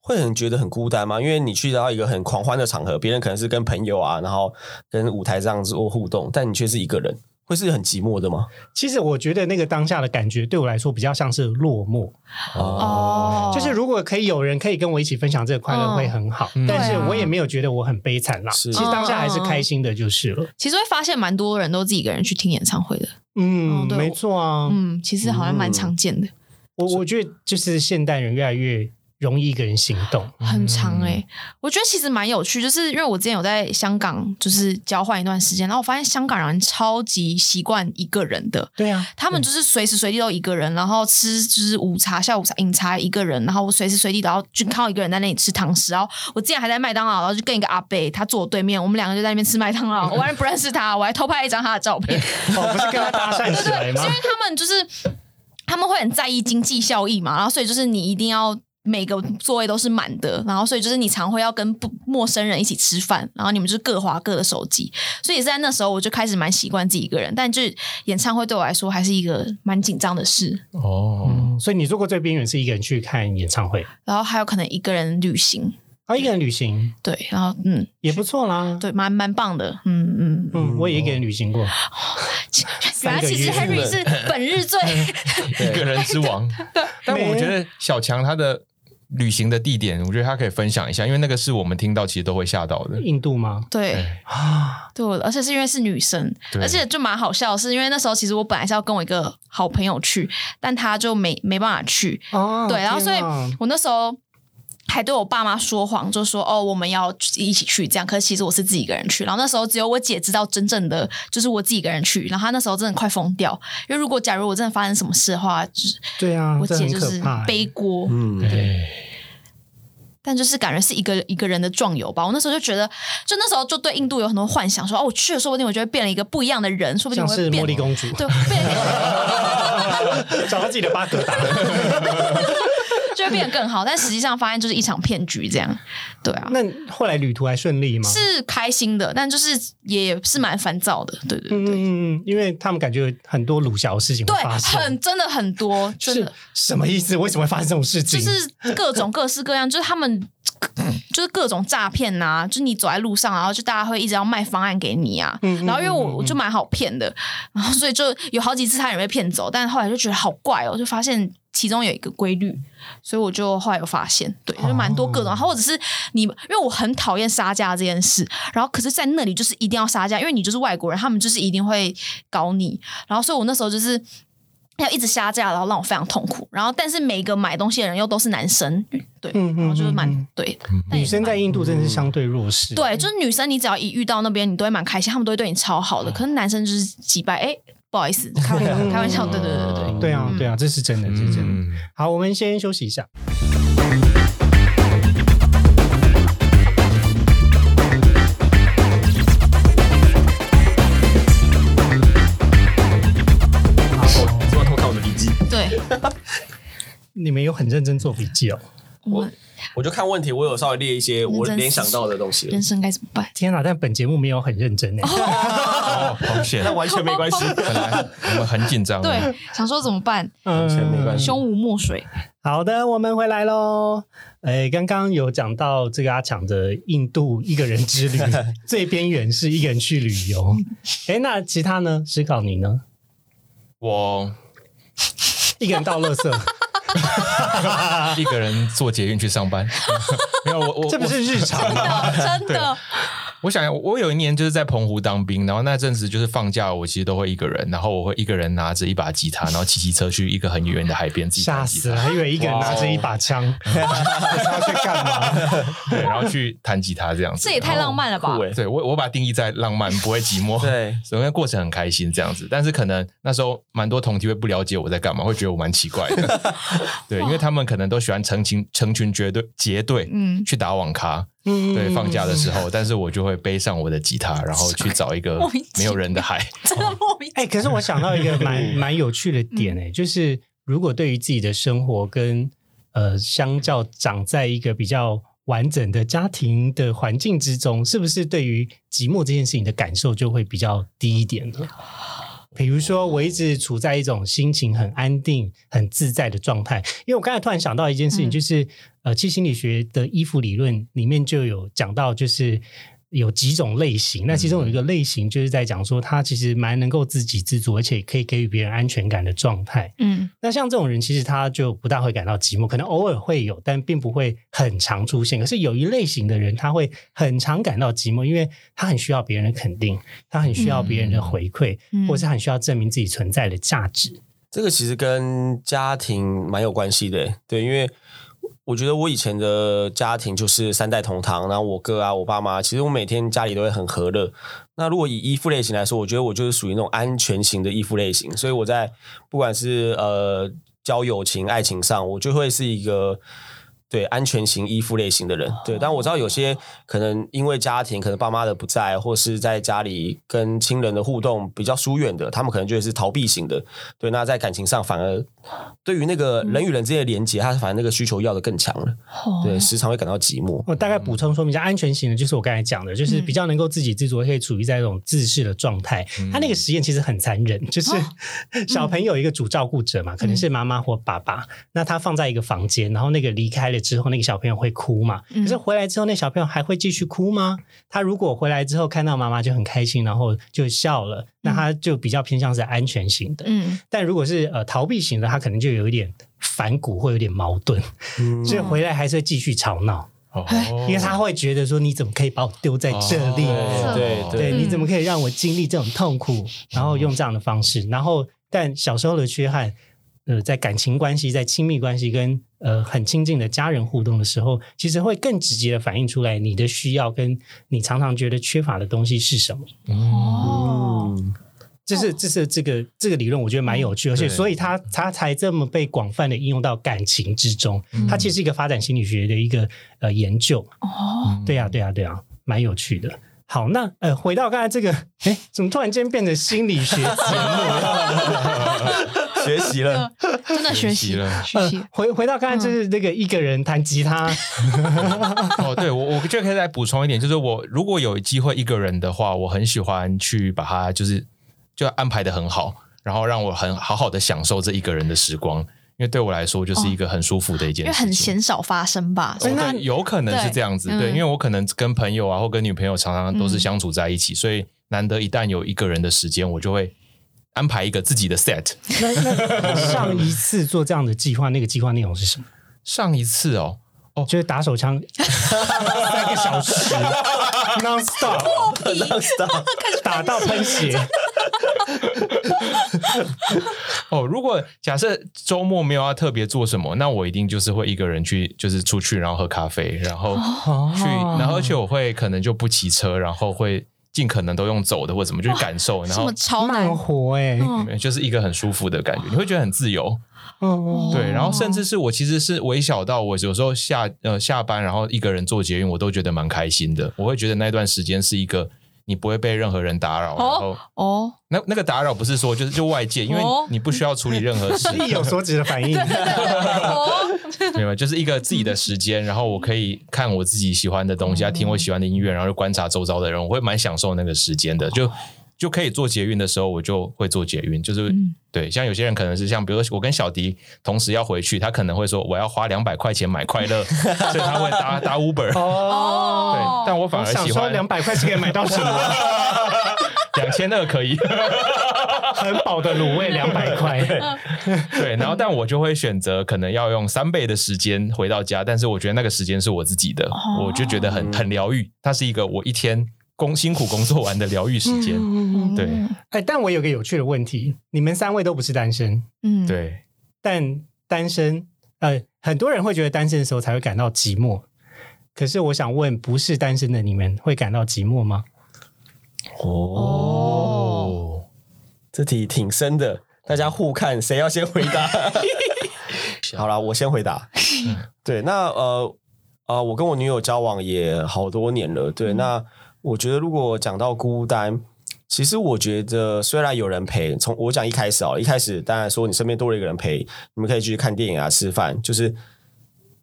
会很觉得很孤单吗？因为你去到一个很狂欢的场合，别人可能是跟朋友啊，然后跟舞台上做互动，但你却是一个人，会是很寂寞的吗？其实我觉得那个当下的感觉对我来说比较像是落寞，哦，就是如果可以有人可以跟我一起分享这个快乐嗯会很好，嗯但是我也没有觉得我很悲惨啦。其实当下还是开心的，就是了。其实会发现蛮多人都自己一个人去听演唱会的，嗯哦，没错啊。嗯，其实好像蛮常见的。我我觉得就是现代人越来越容易一个人行动？很长嗯哎、我觉得其实蛮有趣，就是因为我之前有在香港就是交换一段时间，然后我发现香港人超级习惯一个人的，对啊，他们就是随时随地都一个人，然后吃就是午茶、下午茶、饮茶一个人，然后我随时随地都要就看到一个人在那里吃堂食。然后我之前还在麦当劳，然后就跟一个阿伯，他坐我对面，我们两个就在那边吃麦当劳，我完全不认识他，我还偷拍一张他的照片。哦，不是跟他搭讪起 因？为他们就是他们会很在意经济效益嘛，然后所以就是你一定要。每个座位都是满的，然后所以就是你常会要跟不陌生人一起吃饭，然后你们就是各划各的手机，所以也是在那时候我就开始蛮习惯自己一个人，但就是演唱会对我来说还是一个蛮紧张的事。哦，嗯，所以你做过最边缘是一个人去看演唱会，然后还有可能一个人旅行，啊，一个人旅行对，然后嗯，也不错啦。对，蛮蛮棒的，嗯嗯。嗯，我也一个人旅行过，原来其实 Henry 是本日最一个人之王。但我觉得小强他的旅行的地点，我觉得他可以分享一下，因为那个是我们听到其实都会吓到的。印度吗？对哎啊，对，而且是因为是女生，而且就蛮好笑的是，因为那时候其实我本来是要跟我一个好朋友去，但他就没没办法去，哦，对，然后所以我那时候。还对我爸妈说谎，就说哦我们要一起去这样，可是其实我是自己一个人去。然后那时候只有我姐知道真正的就是我自己一个人去，然后她那时候真的快疯掉，因为如果假如我真的发生什么事的话，就是对啊，我姐就是背锅。嗯，对，但就是感觉是一个一个人的壮游吧。我那时候就觉得，就那时候就对印度有很多幻想，说哦，我去了，说不定我就会变了一个不一样的人，说不定我会变茉莉公主，对，变得 找到自己的巴格达。就会变得更好。但实际上发现就是一场骗局，这样。对啊，那后来旅途还顺利吗？是开心的，但就是也是蛮烦躁的。对对嗯对。嗯嗯，因为他们感觉很多鲁小的事情会对，发生，很真的很多，真是的什么意思？为什么会发生这种事情就？是各种各式各样，就是他们就是各种诈骗呐、就是你走在路上，然后就大家会一直要卖方案给你啊，然后因为嗯我我就蛮好骗的，然后所以就有好几次差点被骗走，但后来就觉得好怪哦，就发现其中有一个规律，所以我就后来有发现，对，就蛮多各种，哦然后或者是你，因为我很讨厌杀价这件事，然后可是在那里就是一定要杀价，因为你就是外国人，他们就是一定会搞你，然后所以我那时候就是。要一直下架，然后让我非常痛苦。然后，但是每个买东西的人又都是男生，对，嗯嗯然后就是蛮嗯嗯对女生在印度真的是相对弱势，对，就是女生，你只要一遇到那边，你都会蛮开心，他们都会对你超好的。可是男生就是几百，哎，不好意思，开玩笑，开玩笑，对对对对对。对啊，对啊，这是真的，这是真的。嗯，好，我们先休息一下。你们有很认真做笔记哦。我我就看问题，我有稍微列一些我联想到的东西人，生该怎么办？天哪！但本节目没有很认真诶。哦，好险那，完全没关系，本来我们很紧张，对，想说怎么办？完全没关系胸无墨水。好的，我们回来喽。诶，刚刚有讲到这个阿强的印度一个人之旅，最边缘是一个人去旅游。诶，那其他呢？思考你呢？我一个人到垃圾，一个人坐捷运去上班，没有我我这不是日常吗？真的，我想，我有一年就是在澎湖当兵，然后那阵子就是放假，我其实都会一个人，然后我会一个人拿着一把吉他，然后骑骑车去一个很远的海边自己吓弹吉他，死了！还以为一个人拿着一把枪，不知道去干嘛。对，然后去弹吉他这样子。这也太浪漫了吧对我我把它定义在浪漫，不会寂寞。对，所以那过程很开心这样子，但是可能那时候蛮多同梯会不了解我在干嘛，会觉得我蛮奇怪的。对，因为他们可能都喜欢成群成群结队结队，嗯去打网咖。嗯对，放假的时候，但是我就会背上我的吉他，然后去找一个 没有人的海。真的莫名。哎、可是我想到一个蛮蛮有趣的点哎、就是如果对于自己的生活跟呃相较长在一个比较完整的家庭的环境之中，是不是对于寂寞这件事情的感受就会比较低一点呢？比如说，我一直处在一种心情很安定、很自在的状态。因为我刚才突然想到一件事情，嗯就是、呃，气心理学的依附理论里面就有讲到，就是有几种类型。那其中有一个类型就是在讲说，他其实蛮能够自给自足，而且可以给予别人安全感的状态。嗯那像这种人，其实他就不大会感到寂寞，可能偶尔会有，但并不会很常出现。可是有一类型的人，他会很常感到寂寞，因为他很需要别人的肯定，他很需要别人的回馈，嗯或是很需要证明自己存在的价值。这个其实跟家庭蛮有关系的，对，因为我觉得我以前的家庭就是三代同堂，然后我哥啊、我爸妈，其实我每天家里都会很和乐。那如果以依附类型来说，我觉得我就是属于那种安全型的依附类型，所以我在不管是呃交友情、爱情上，我就会是一个。对安全型依附类型的人，对，但我知道有些可能因为家庭，可能爸妈的不在，或是在家里跟亲人的互动比较疏远的，他们可能就是逃避型的。对，那在感情上反而对于那个人与人之间的连接，他反而那个需求要的更强了。对，时常会感到寂寞。我大概补充说明一下，安全型的，就是我刚才讲的，就是比较能够自给自足，可以处于在一种自适的状态。他那个实验其实很残忍，就是 小朋友一个主照顾者嘛，可能是妈妈或爸爸，那他放在一个房间，然后那个离开了之后，那个小朋友会哭嘛？可是回来之后，那小朋友还会继续哭吗？他如果回来之后看到妈妈就很开心，然后就笑了，那他就比较偏向是安全型的。嗯，但如果是呃逃避型的，他可能就有一点反骨，会有点矛盾，所以回来还是会继续吵闹。哦，因为他会觉得说，你怎么可以把我丢在这里？对对，你怎么可以让我经历这种痛苦？然后用这样的方式，然后但小时候的缺憾。呃，在感情关系、在亲密关系跟呃很亲近的家人互动的时候，其实会更直接的反映出来你的需要，跟你常常觉得缺乏的东西是什么。哦，这是这是这个这个理论，我觉得蛮有趣，而且所以它它才这么被广泛的应用到感情之中。它其实是一个发展心理学的一个呃研究。哦，对呀，对呀，对呀，蛮有趣的。好，那呃，回到刚才这个，哎，怎么突然间变成心理学节目？学习了，真的学习了。学习回回到刚才就是那个一个人弹吉他。哦，对我我就可以再补充一点，就是我如果有机会一个人的话，我很喜欢去把它就是就安排的很好，然后让我很好好的享受这一个人的时光。因为对我来说，就是一个很舒服的一件事，因为很鲜少发生吧。真的有可能是这样子，对，因为我可能跟朋友啊或跟女朋友常常都是相处在一起，所以难得一旦有一个人的时间，我就会。安排一个自己的 set。那那上一次做这样的计划，那个计划内容是什么？上一次哦哦，就是打手枪 三个小时，non stop，non stop，打到喷血。哦，如果假设周末没有要特别做什么，那我一定就是会一个人去，就是出去，然后喝咖啡，然后去，然后而且我会可能就不骑车，然后会。尽可能都用走的或者怎么去感受，然后超难活哎，就是一个很舒服的感觉，你会觉得很自由。对，然后甚至是我其实是微小到我有时候下呃下班，然后一个人做捷运，我都觉得蛮开心的。我会觉得那段时间是一个。你不会被任何人打扰，然后哦，那那个打扰不是说就是就外界，因为你不需要处理任何事，意有所指的反应，明白？就是一个自己的时间，然后我可以看我自己喜欢的东西，听我喜欢的音乐，然后就观察周遭的人，我会蛮享受那个时间的，就。就可以做捷运的时候，我就会做捷运。就是对，像有些人可能是像，比如说我跟小迪同时要回去，他可能会说我要花两百块钱买快乐，所以他会搭搭 Uber。哦，对，但我反而喜欢两百块钱可以买到什么？两千二可以，很饱的卤味两百块。对，然后但我就会选择可能要用三倍的时间回到家，但是我觉得那个时间是我自己的，我就觉得很很疗愈。它是一个我一天。工辛苦工作完的疗愈时间，对。哎，但我有个有趣的问题，你们三位都不是单身，嗯，对。但单身，呃，很多人会觉得单身的时候才会感到寂寞。可是我想问，不是单身的你们会感到寂寞吗？哦，这题挺深的，大家互看，谁要先回答？好了，我先回答。对，那呃呃，我跟我女友交往也好多年了，对，那。我觉得，如果讲到孤单，其实我觉得虽然有人陪，从我讲一开始哦，一开始当然说你身边多了一个人陪，你们可以去看电影啊、吃饭，就是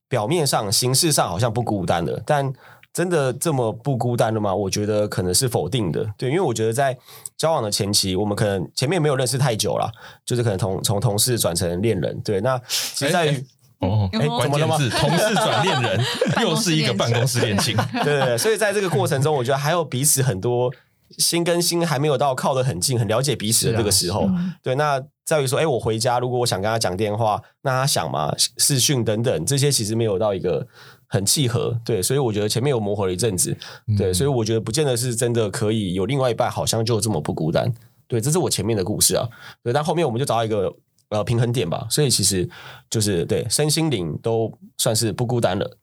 表面上、形式上好像不孤单的，但真的这么不孤单的吗？我觉得可能是否定的。对，因为我觉得在交往的前期，我们可能前面没有认识太久了，就是可能从从同事转成恋人。对，那其实在于。哦，哎，关键字同事转恋人，又是一个办公室恋情。对对，所以在这个过程中，我觉得还有彼此很多心跟心还没有到靠得很近、很了解彼此的这个时候。对，那在于说，哎，我回家如果我想跟他讲电话，那他想吗？视讯等等这些其实没有到一个很契合。对，所以我觉得前面有磨合了一阵子。对，所以我觉得不见得是真的可以有另外一半，好像就这么不孤单。对，这是我前面的故事啊。对，但后面我们就找到一个。呃平衡点吧。所以其实就是对身心灵都算是不孤单了。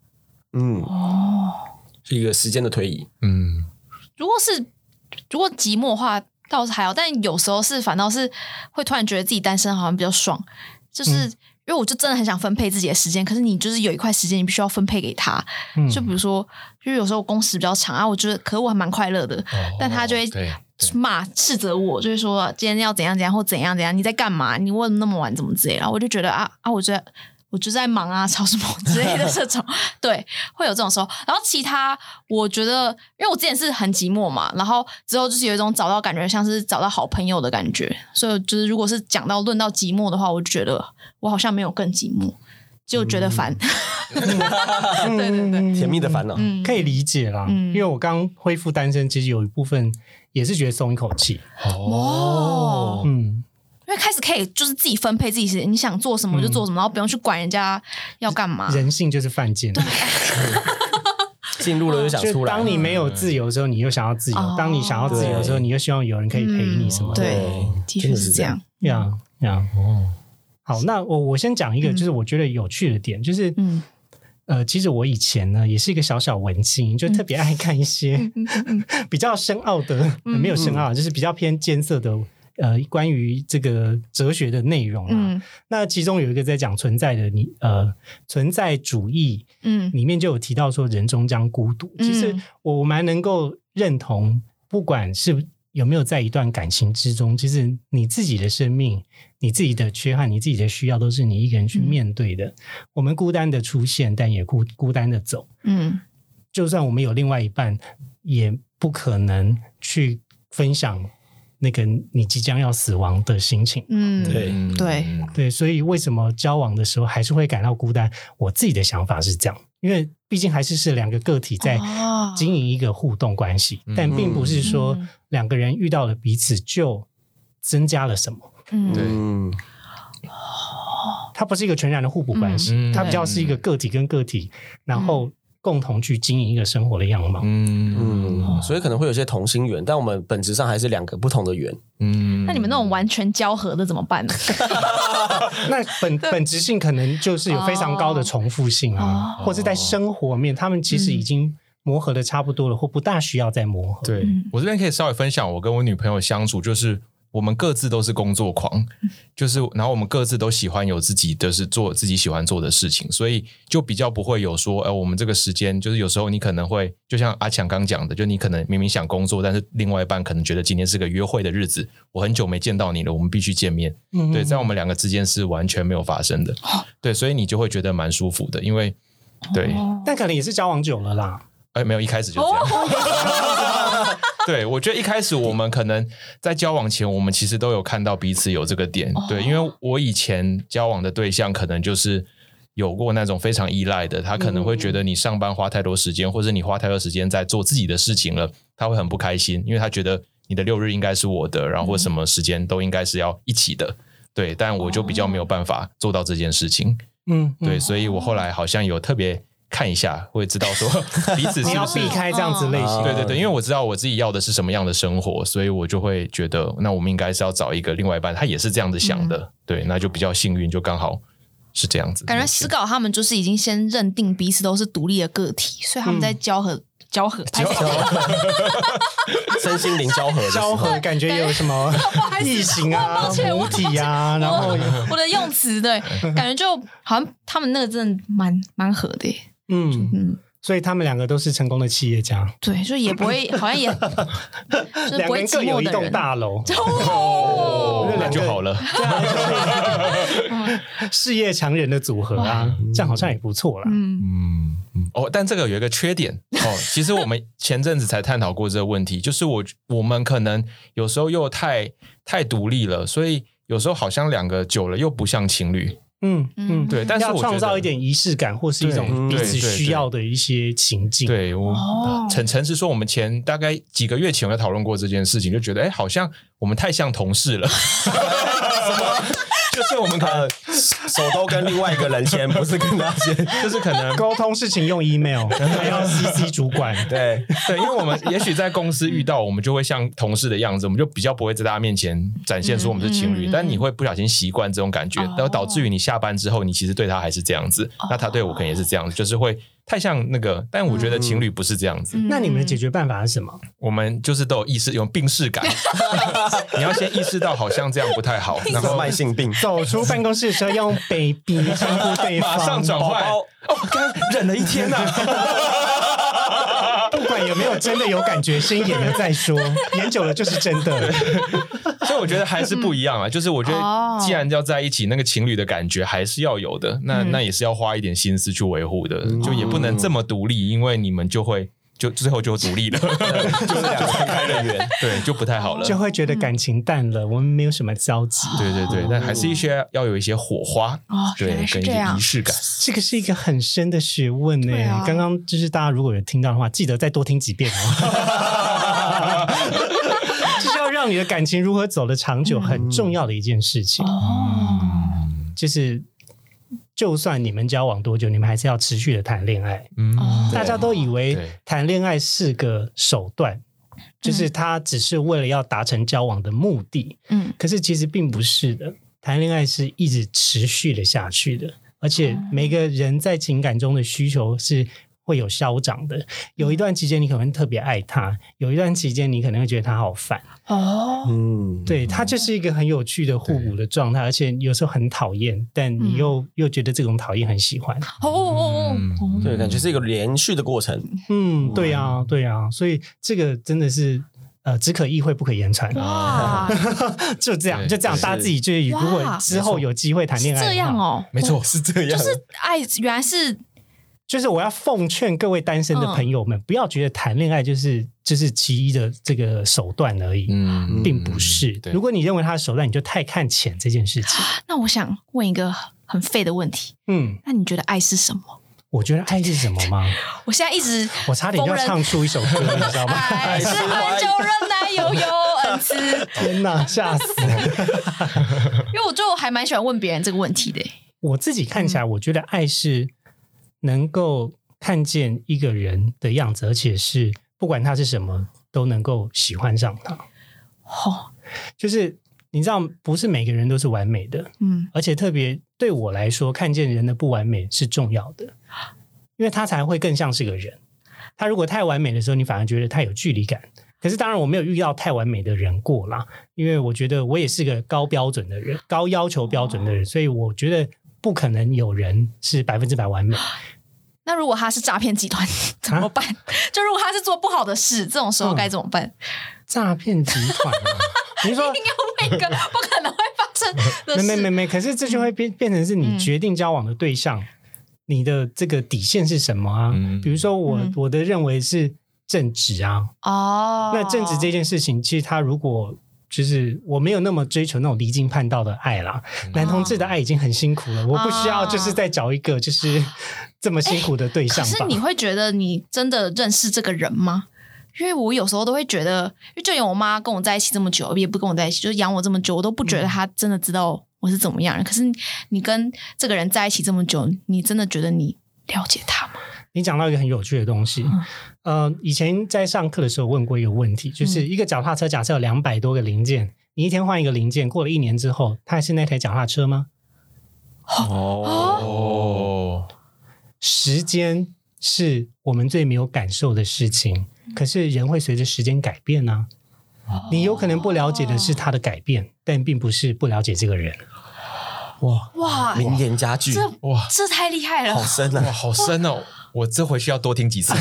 嗯，哦，是一个时间的推移。嗯，如果是如果寂寞的话倒是还好，但有时候是反倒是会突然觉得自己单身好像比较爽，就是。因为我就真的很想分配自己的时间，可是你就是有一块时间，你必须要分配给他。嗯就比如说，就是有时候工时比较长啊，我觉得，可是我还蛮快乐的，但他就会骂斥责我，就是说今天要怎样怎样或怎样怎样，你在干嘛？你问那么晚怎么之类的，然后我就觉得啊啊，我觉得我就在忙啊，吵什么之类的这种，对，会有这种时候。然后其他我觉得，因为我之前是很寂寞嘛，然后之后就是有一种找到感觉像是找到好朋友的感觉，所以就是如果是讲到论到寂寞的话，我就觉得我好像没有更寂寞，就觉得烦。对对对，甜蜜的烦恼，嗯，可以理解啦，嗯。因为我刚恢复单身，其实有一部分也是觉得松一口气。哦，嗯，因为开始可以就是自己分配自己时间，你想做什么就做什么，然后不用去管人家要干嘛。人性就是犯贱。进入了就想出来。当你没有自由的时候，你又想要自由；哦。当你想要自由的时候，你又希望有人可以陪你什么的。对的真确是这样。的是这样。呀呀，哦，好，那我我先讲一个，嗯就是我觉得有趣的点，就是嗯。呃，其实我以前呢也是一个小小文青，就特别爱看一些 比较深奥的，没有深奥，就是比较偏艰涩的。呃，关于这个哲学的内容啊，嗯。那其中有一个在讲存在的你呃存在主义嗯。里面就有提到说人终将孤独。嗯。其实我我蛮能够认同，不管是有没有在一段感情之中，其实你自己的生命、你自己的缺憾、你自己的需要，都是你一个人去面对的。我们孤单的出现，但也孤孤单的走。嗯就算我们有另外一半，也不可能去分享那个你即将要死亡的心情。嗯，对对对，所以为什么交往的时候还是会感到孤单？我自己的想法是这样，因为毕竟还是是两个个体在哦经营一个互动关系，嗯但并不是说嗯两个人遇到了彼此就增加了什么。嗯。对。嗯，它不是一个全然的互补关系，嗯它比较是一个个体跟个体，然后共同去经营一个生活的样貌。嗯。嗯，所以可能会有些同心圆，但我们本质上还是两个不同的圆。嗯。那你们那种完全交合的怎么办呢？那本本质性可能就是有非常高的重复性啊，哦。或者在生活面，他们其实已经磨合的差不多了，或不大需要再磨合。对、嗯。我这边可以稍微分享我跟我女朋友相处，就是我们各自都是工作狂，就是然后我们各自都喜欢有自己的是做自己喜欢做的事情，所以就比较不会有说，呃，我们这个时间就是有时候你可能会就像阿强刚讲的，就你可能明明想工作，但是另外一半可能觉得今天是个约会的日子，我很久没见到你了，我们必须见面。嗯对，在我们两个之间是完全没有发生的。对，所以你就会觉得蛮舒服的，因为对，哦但可能也是交往久了啦。哎，没有一开始就这样。对，我觉得一开始我们可能在交往前，我们其实都有看到彼此有这个点。对，因为我以前交往的对象可能就是有过那种非常依赖的，他可能会觉得你上班花太多时间，或者你花太多时间在做自己的事情了，他会很不开心，因为他觉得你的六日应该是我的，然后或什么时间都应该是要一起的。对，但我就比较没有办法做到这件事情。嗯，嗯对，所以我后来好像有特别看一下，会知道说 彼此是你要不是避开这样子类型。嗯对对对，因为我知道我自己要的是什么样的生活，所以我就会觉得，那我们应该是要找一个另外一半，他也是这样子想的，对，那就比较幸运，就刚好是这样子。感觉思考他们就是已经先认定彼此都是独立的个体，所以他们在交合、交合、交合。身心灵交合的交合感觉有什么 异形啊、抱歉母体啊，然后我我的用词对，感觉就好像他们那个真的蛮蛮合的耶，嗯，嗯，所以他们两个都是成功的企业家，对，所以也不会 好像也 就是两个人不会寂各有一栋寞的人。大楼，哦那就好了。事业强人的组合啊，这样好像也不错啦。嗯嗯嗯哦，但这个有一个缺点哦。其实我们前阵子才探讨过这个问题，就是我我们可能有时候又太太独立了，所以有时候好像两个久了又不像情侣。嗯嗯嗯，对，但是要我创造一点仪式感，或是一种彼此需要的一些情境。，对我哦陈诚是说，我们前大概几个月前我们讨论过这件事情，就觉得哎，好像我们太像同事了。就 是我们可能呃，手都跟另外一个人签，不是跟他签。就是可能沟通事情用 email，还要 CC 主管。对，对，因为我们也许在公司遇到，我们就会像同事的样子，我们就比较不会在大家面前展现出我们是情侣，嗯嗯嗯但你会不小心习惯这种感觉，哦然后导致于你下班之后，你其实对他还是这样子，那他对我可能也是这样子，就是会太像那个，但我觉得情侣不是这样子，嗯。那你们的解决办法是什么？我们就是都有意识，有病视感，你要先意识到好像这样不太好，然 然后后慢性病。走出办公室的时候要用 baby 称呼对方，马上转换。宝哦，刚忍了一天呐、不管有没有真的有感觉，先演了再说，演久了就是真的。所以我觉得还是不一样啊。就是我觉哦得既然要在一起，那个情侣的感觉还是要有的，那、嗯那也是要花一点心思去维护的，就也不能这么独立，因为你们就会就最后就独立了，就是两个分开的缘。对，就不太好了。就会觉得感情淡了，我们没有什么交集。对对对，但还是一些要有一些火花，对跟一些仪式感。这个是一个很深的学问呢、刚刚就是大家如果有听到的话，记得再多听几遍哦。就是要让你的感情如何走得长久，很重要的一件事情。哦，就是，就算你们交往多久，你们还是要持续的谈恋爱。嗯，哦大家都以为谈恋爱是个手段，就是他只是为了要达成交往的目的。嗯。可是其实并不是的，谈恋爱是一直持续的下去的，而且每个人在情感中的需求是会有消长的。有一段期间你可能特别爱他，有一段期间你可能会觉得他好烦。哦，嗯，对他就是一个很有趣的互补的状态，而且有时候很讨厌，但你又、又觉得这种讨厌很喜欢。哦哦嗯哦，对，感觉是一个连续的过程。嗯，对呀、对呀、所以这个真的是。呃，只可意会不可言传，哇，就这样，就这样，大家自己就如果之后有机会谈恋爱这样哦，没错，是这样，就是爱原来是就是我要奉劝各位单身的朋友们，不要觉得谈恋爱就是就是其一的这个手段而已，嗯并不是。对如果你认为他的手段，你就太看浅这件事情。那我想问一个很废的问题，嗯，那你觉得爱是什么？我觉得爱是什么吗？我现在一直我差点就要唱出一首歌，你知道吗？爱是很久忍耐又有 恩慈，天哪，吓死！因为我就还蛮喜欢问别人这个问题的。我自己看起来，我觉得爱是能够看见一个人的样子，而且是不管他是什么，都能够喜欢上他。哦，就是你知道，不是每个人都是完美的，嗯，而且特别对我来说，看见人的不完美是重要的，因为他才会更像是个人。他如果太完美的时候，你反而觉得太有距离感。可是当然，我没有遇到太完美的人过啦，因为我觉得我也是个高标准的人，高要求标准的人，所以我觉得不可能有人是百分之百完美。那如果他是诈骗集团怎么办？就如果他是做不好的事，这种时候该怎么办？诈骗集团啊，你说 一定要问一个 不可能会发生的事。没没没没，可是这就会变变成是你嗯决定交往的对象，你的这个底线是什么啊？嗯比如说我、嗯我的认为是正直啊，哦，那正直这件事情，其实他如果就是我没有那么追求那种离经叛道的爱啦，男同志的爱已经很辛苦了，我不需要就是再找一个就是这么辛苦的对可象吧。是你会觉得你真的认识这个人吗？因为我有时候都会觉得，因为就连我妈跟我在一起这么久，也不跟我在一起，就是养我这么久，我都不觉得她真的知道我是怎么样的。可是你跟这个人在一起这么久，你真的觉得你了解他吗？你讲到一个很有趣的东西，嗯呃，以前在上课的时候问过一个问题，就是一个脚踏车假设有两百多个零件，你一天换一个零件，过了一年之后，它还是那台脚踏车吗？哦，哦，时间是我们最没有感受的事情，可是人会随着时间改变呢、你有可能不了解的是他的改变，但并不是不了解这个人。哇，哇，名言佳句，这哇这太厉害了！好深啊！好深哦！我这回去要多听几次，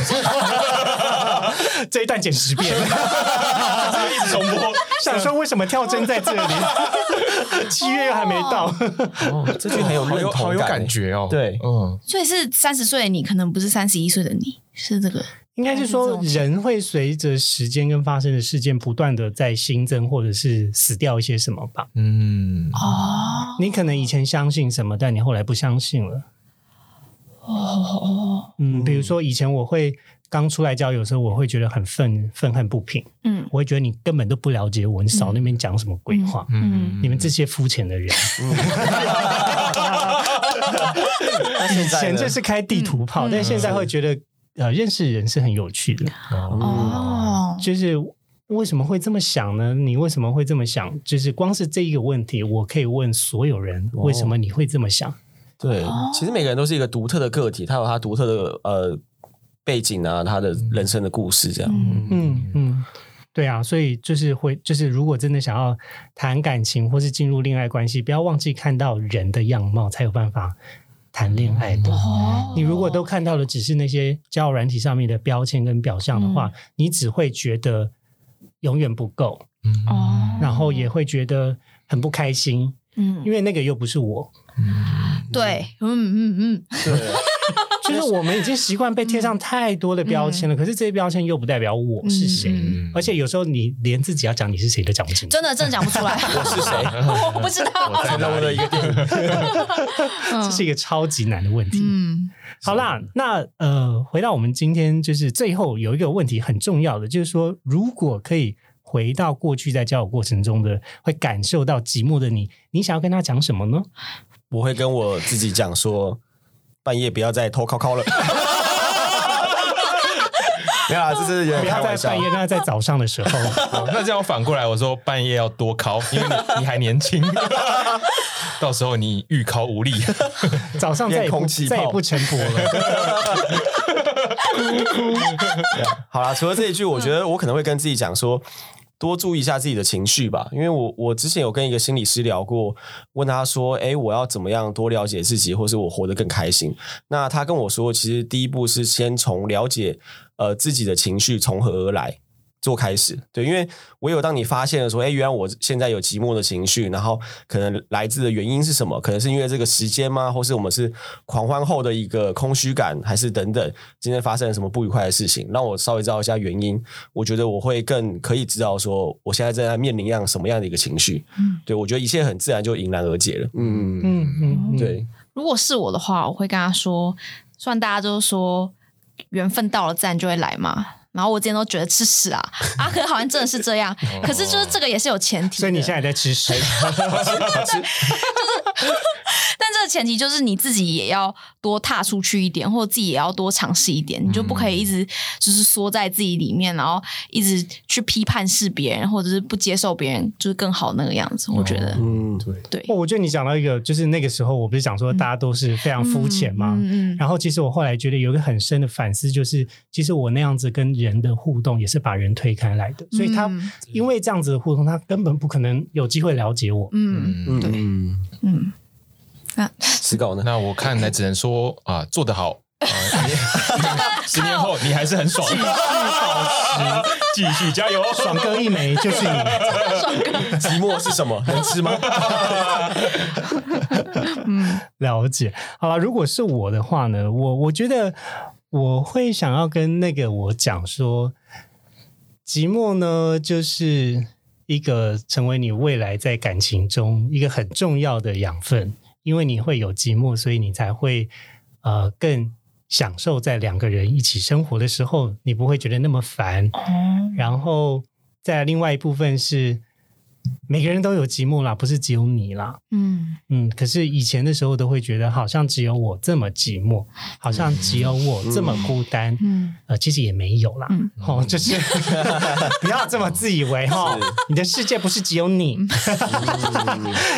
这一段剪十遍，一直重播。想说为什么跳针在这里？七月又还没到，哦，这句很有好有认同好有感欸。觉哦。对嗯，所以是三十岁的你，可能不是三十一岁的你，是这个应该是说人会随着时间跟发生的事件不断的在新增或者是死掉一些什么吧。嗯，哦你可能以前相信什么，但你后来不相信了。哦嗯，比如说以前我会刚出来交友的时候，我会觉得很愤愤恨不平，嗯。我会觉得你根本都不了解我，你少那边讲什么鬼话，嗯你们这些肤浅的人。以前就是开地图炮，嗯。但现在会觉得呃认识人是很有趣的，哦，就是。为什么会这么想呢？你为什么会这么想？就是光是这一个问题，我可以问所有人，哦。为什么你会这么想？对，其实每个人都是一个独特的个体，他有他独特的呃背景啊，他的人生的故事这样。嗯嗯嗯，对啊，所以就是会，就是如果真的想要谈感情或是进入恋爱关系，不要忘记看到人的样貌，才有办法谈恋爱的。哦。你如果都看到的只是那些交友软体上面的标签跟表象的话，你只会觉得永远不够，哦，然后也会觉得很不开心，嗯。因为那个又不是我。对，嗯嗯嗯，对，就是我们已经习惯被贴上太多的标签了，可是这些标签又不代表我是谁，嗯而且有时候你连自己要讲你是谁都讲不清楚。真的真的讲不出来，我是谁？我不知道，我在哪里的一个电影。这是一个超级难的问题。嗯好啦，那呃，回到我们今天就是最后有一个问题很重要的，就是说，如果可以回到过去在交友过程中的会感受到寂寞的你，你想要跟他讲什么呢？我会跟我自己讲说，半夜不要再偷靠靠了。没有啊，这是有不要在点开玩笑半。夜，那在早上的时候，好那这样反过来，我说半夜要多敲，因为你你还年轻，到时候你预敲无力。早上再也不空气炮再也不晨勃了。好啦，除了这一句，我觉得我可能会跟自己讲说，多注意一下自己的情绪吧。因为我我之前有跟一个心理师聊过，问他说，哎，我要怎么样多了解自己，或是我活得更开心？那他跟我说，其实第一步是先从了解呃自己的情绪从何而来。做开始，对，因为唯有当你发现了说，哎，原来我现在有寂寞的情绪，然后可能来自的原因是什么？可能是因为这个时间吗？或是我们是狂欢后的一个空虚感，还是等等？今天发生了什么不愉快的事情，让我稍微知道一下原因。我觉得我会更可以知道说，我现在正在面临样什么样的一个情绪。嗯对我觉得一切很自然就迎刃而解了。嗯嗯，嗯对，如果是我的话，我会跟他说，虽然大家都说缘分到了自然就会来嘛，然后我之前都觉得吃屎啊，啊，可好像真的是这样，可是就是这个也是有前提的，所以你现在在吃屎。但这个前提就是你自己也要多踏出去一点，或者自己也要多尝试一点，你就不可以一直就是缩在自己里面，然后一直去批判是别人，或者是不接受别人就是更好那个样子。我觉得，嗯，对，对，我觉得你讲到一个，就是那个时候我不是讲说大家都是非常肤浅吗？嗯嗯然后其实我后来觉得有一个很深的反思，就是其实我那样子跟人的互动也是把人推开来的，所以他嗯。因为这样子的互动，他根本不可能有机会了解我。嗯嗯对嗯，嗯，那思考呢？那我看来只能说啊，做得好。十年后你还是很爽，继续保持，继续加油，爽哥一枚就是你，寂寞是什么？能吃吗？了解。好了，如果是我的话呢，我我觉得我会想要跟那个我讲说，寂寞呢，就是一个成为你未来在感情中一个很重要的养分，因为你会有寂寞，所以你才会呃更享受在两个人一起生活的时候，你不会觉得那么烦。哦，然后在另外一部分是。每个人都有寂寞啦，不是只有你啦。嗯嗯，可是以前的时候都会觉得，好像只有我这么寂寞，好像只有我这么孤单。嗯呃，其实也没有啦。嗯哦，就是 不要这么自以为哈，你的世界不是只有你。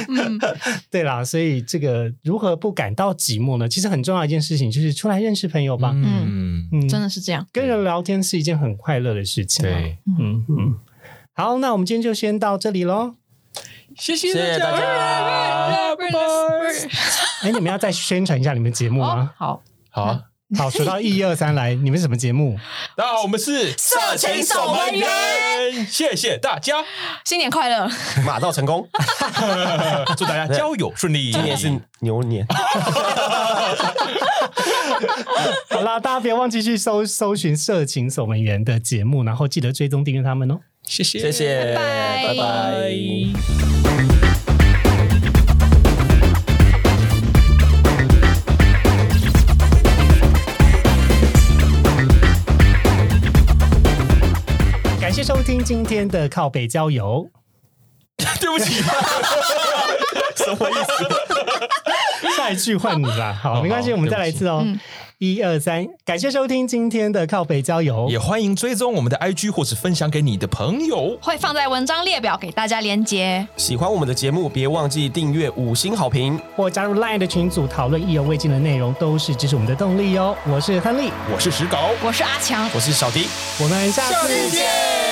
嗯 对啦，所以这个如何不感到寂寞呢？其实很重要一件事情就是出来认识朋友吧。嗯，嗯，真的是这样。跟人聊天是一件很快乐的事情。，对，嗯嗯。好，那我们今天就先到这里喽。谢谢谢谢大家。拜拜。哎，你们要再宣传一下你们节目哦吗？，好，好啊，好，数到一二三来，你们什么节目？大家好，我们是色情守门员，谢谢大家，新年快乐！马到成功，祝大家交友顺利。今年是牛年。好啦，大家别忘记去搜搜寻《色情守门员》的节目，然后记得追踪订阅他们哦。谢谢。谢谢。拜拜。感谢收听今天的靠北郊游。对不起。什么意思？下一句换你吧。好没关系我们再来一次哦。一二三，感谢收听今天的靠北郊游。也欢迎追踪我们的 IG 或是分享给你的朋友。会放在文章列表给大家连接。喜欢我们的节目，别忘记订阅五星好评。或加入 LINE 的群组讨论意犹未尽的内容，都是支持我们的动力哦。我是亨利，我是石狗，我是阿强，我是小迪，我们下次见。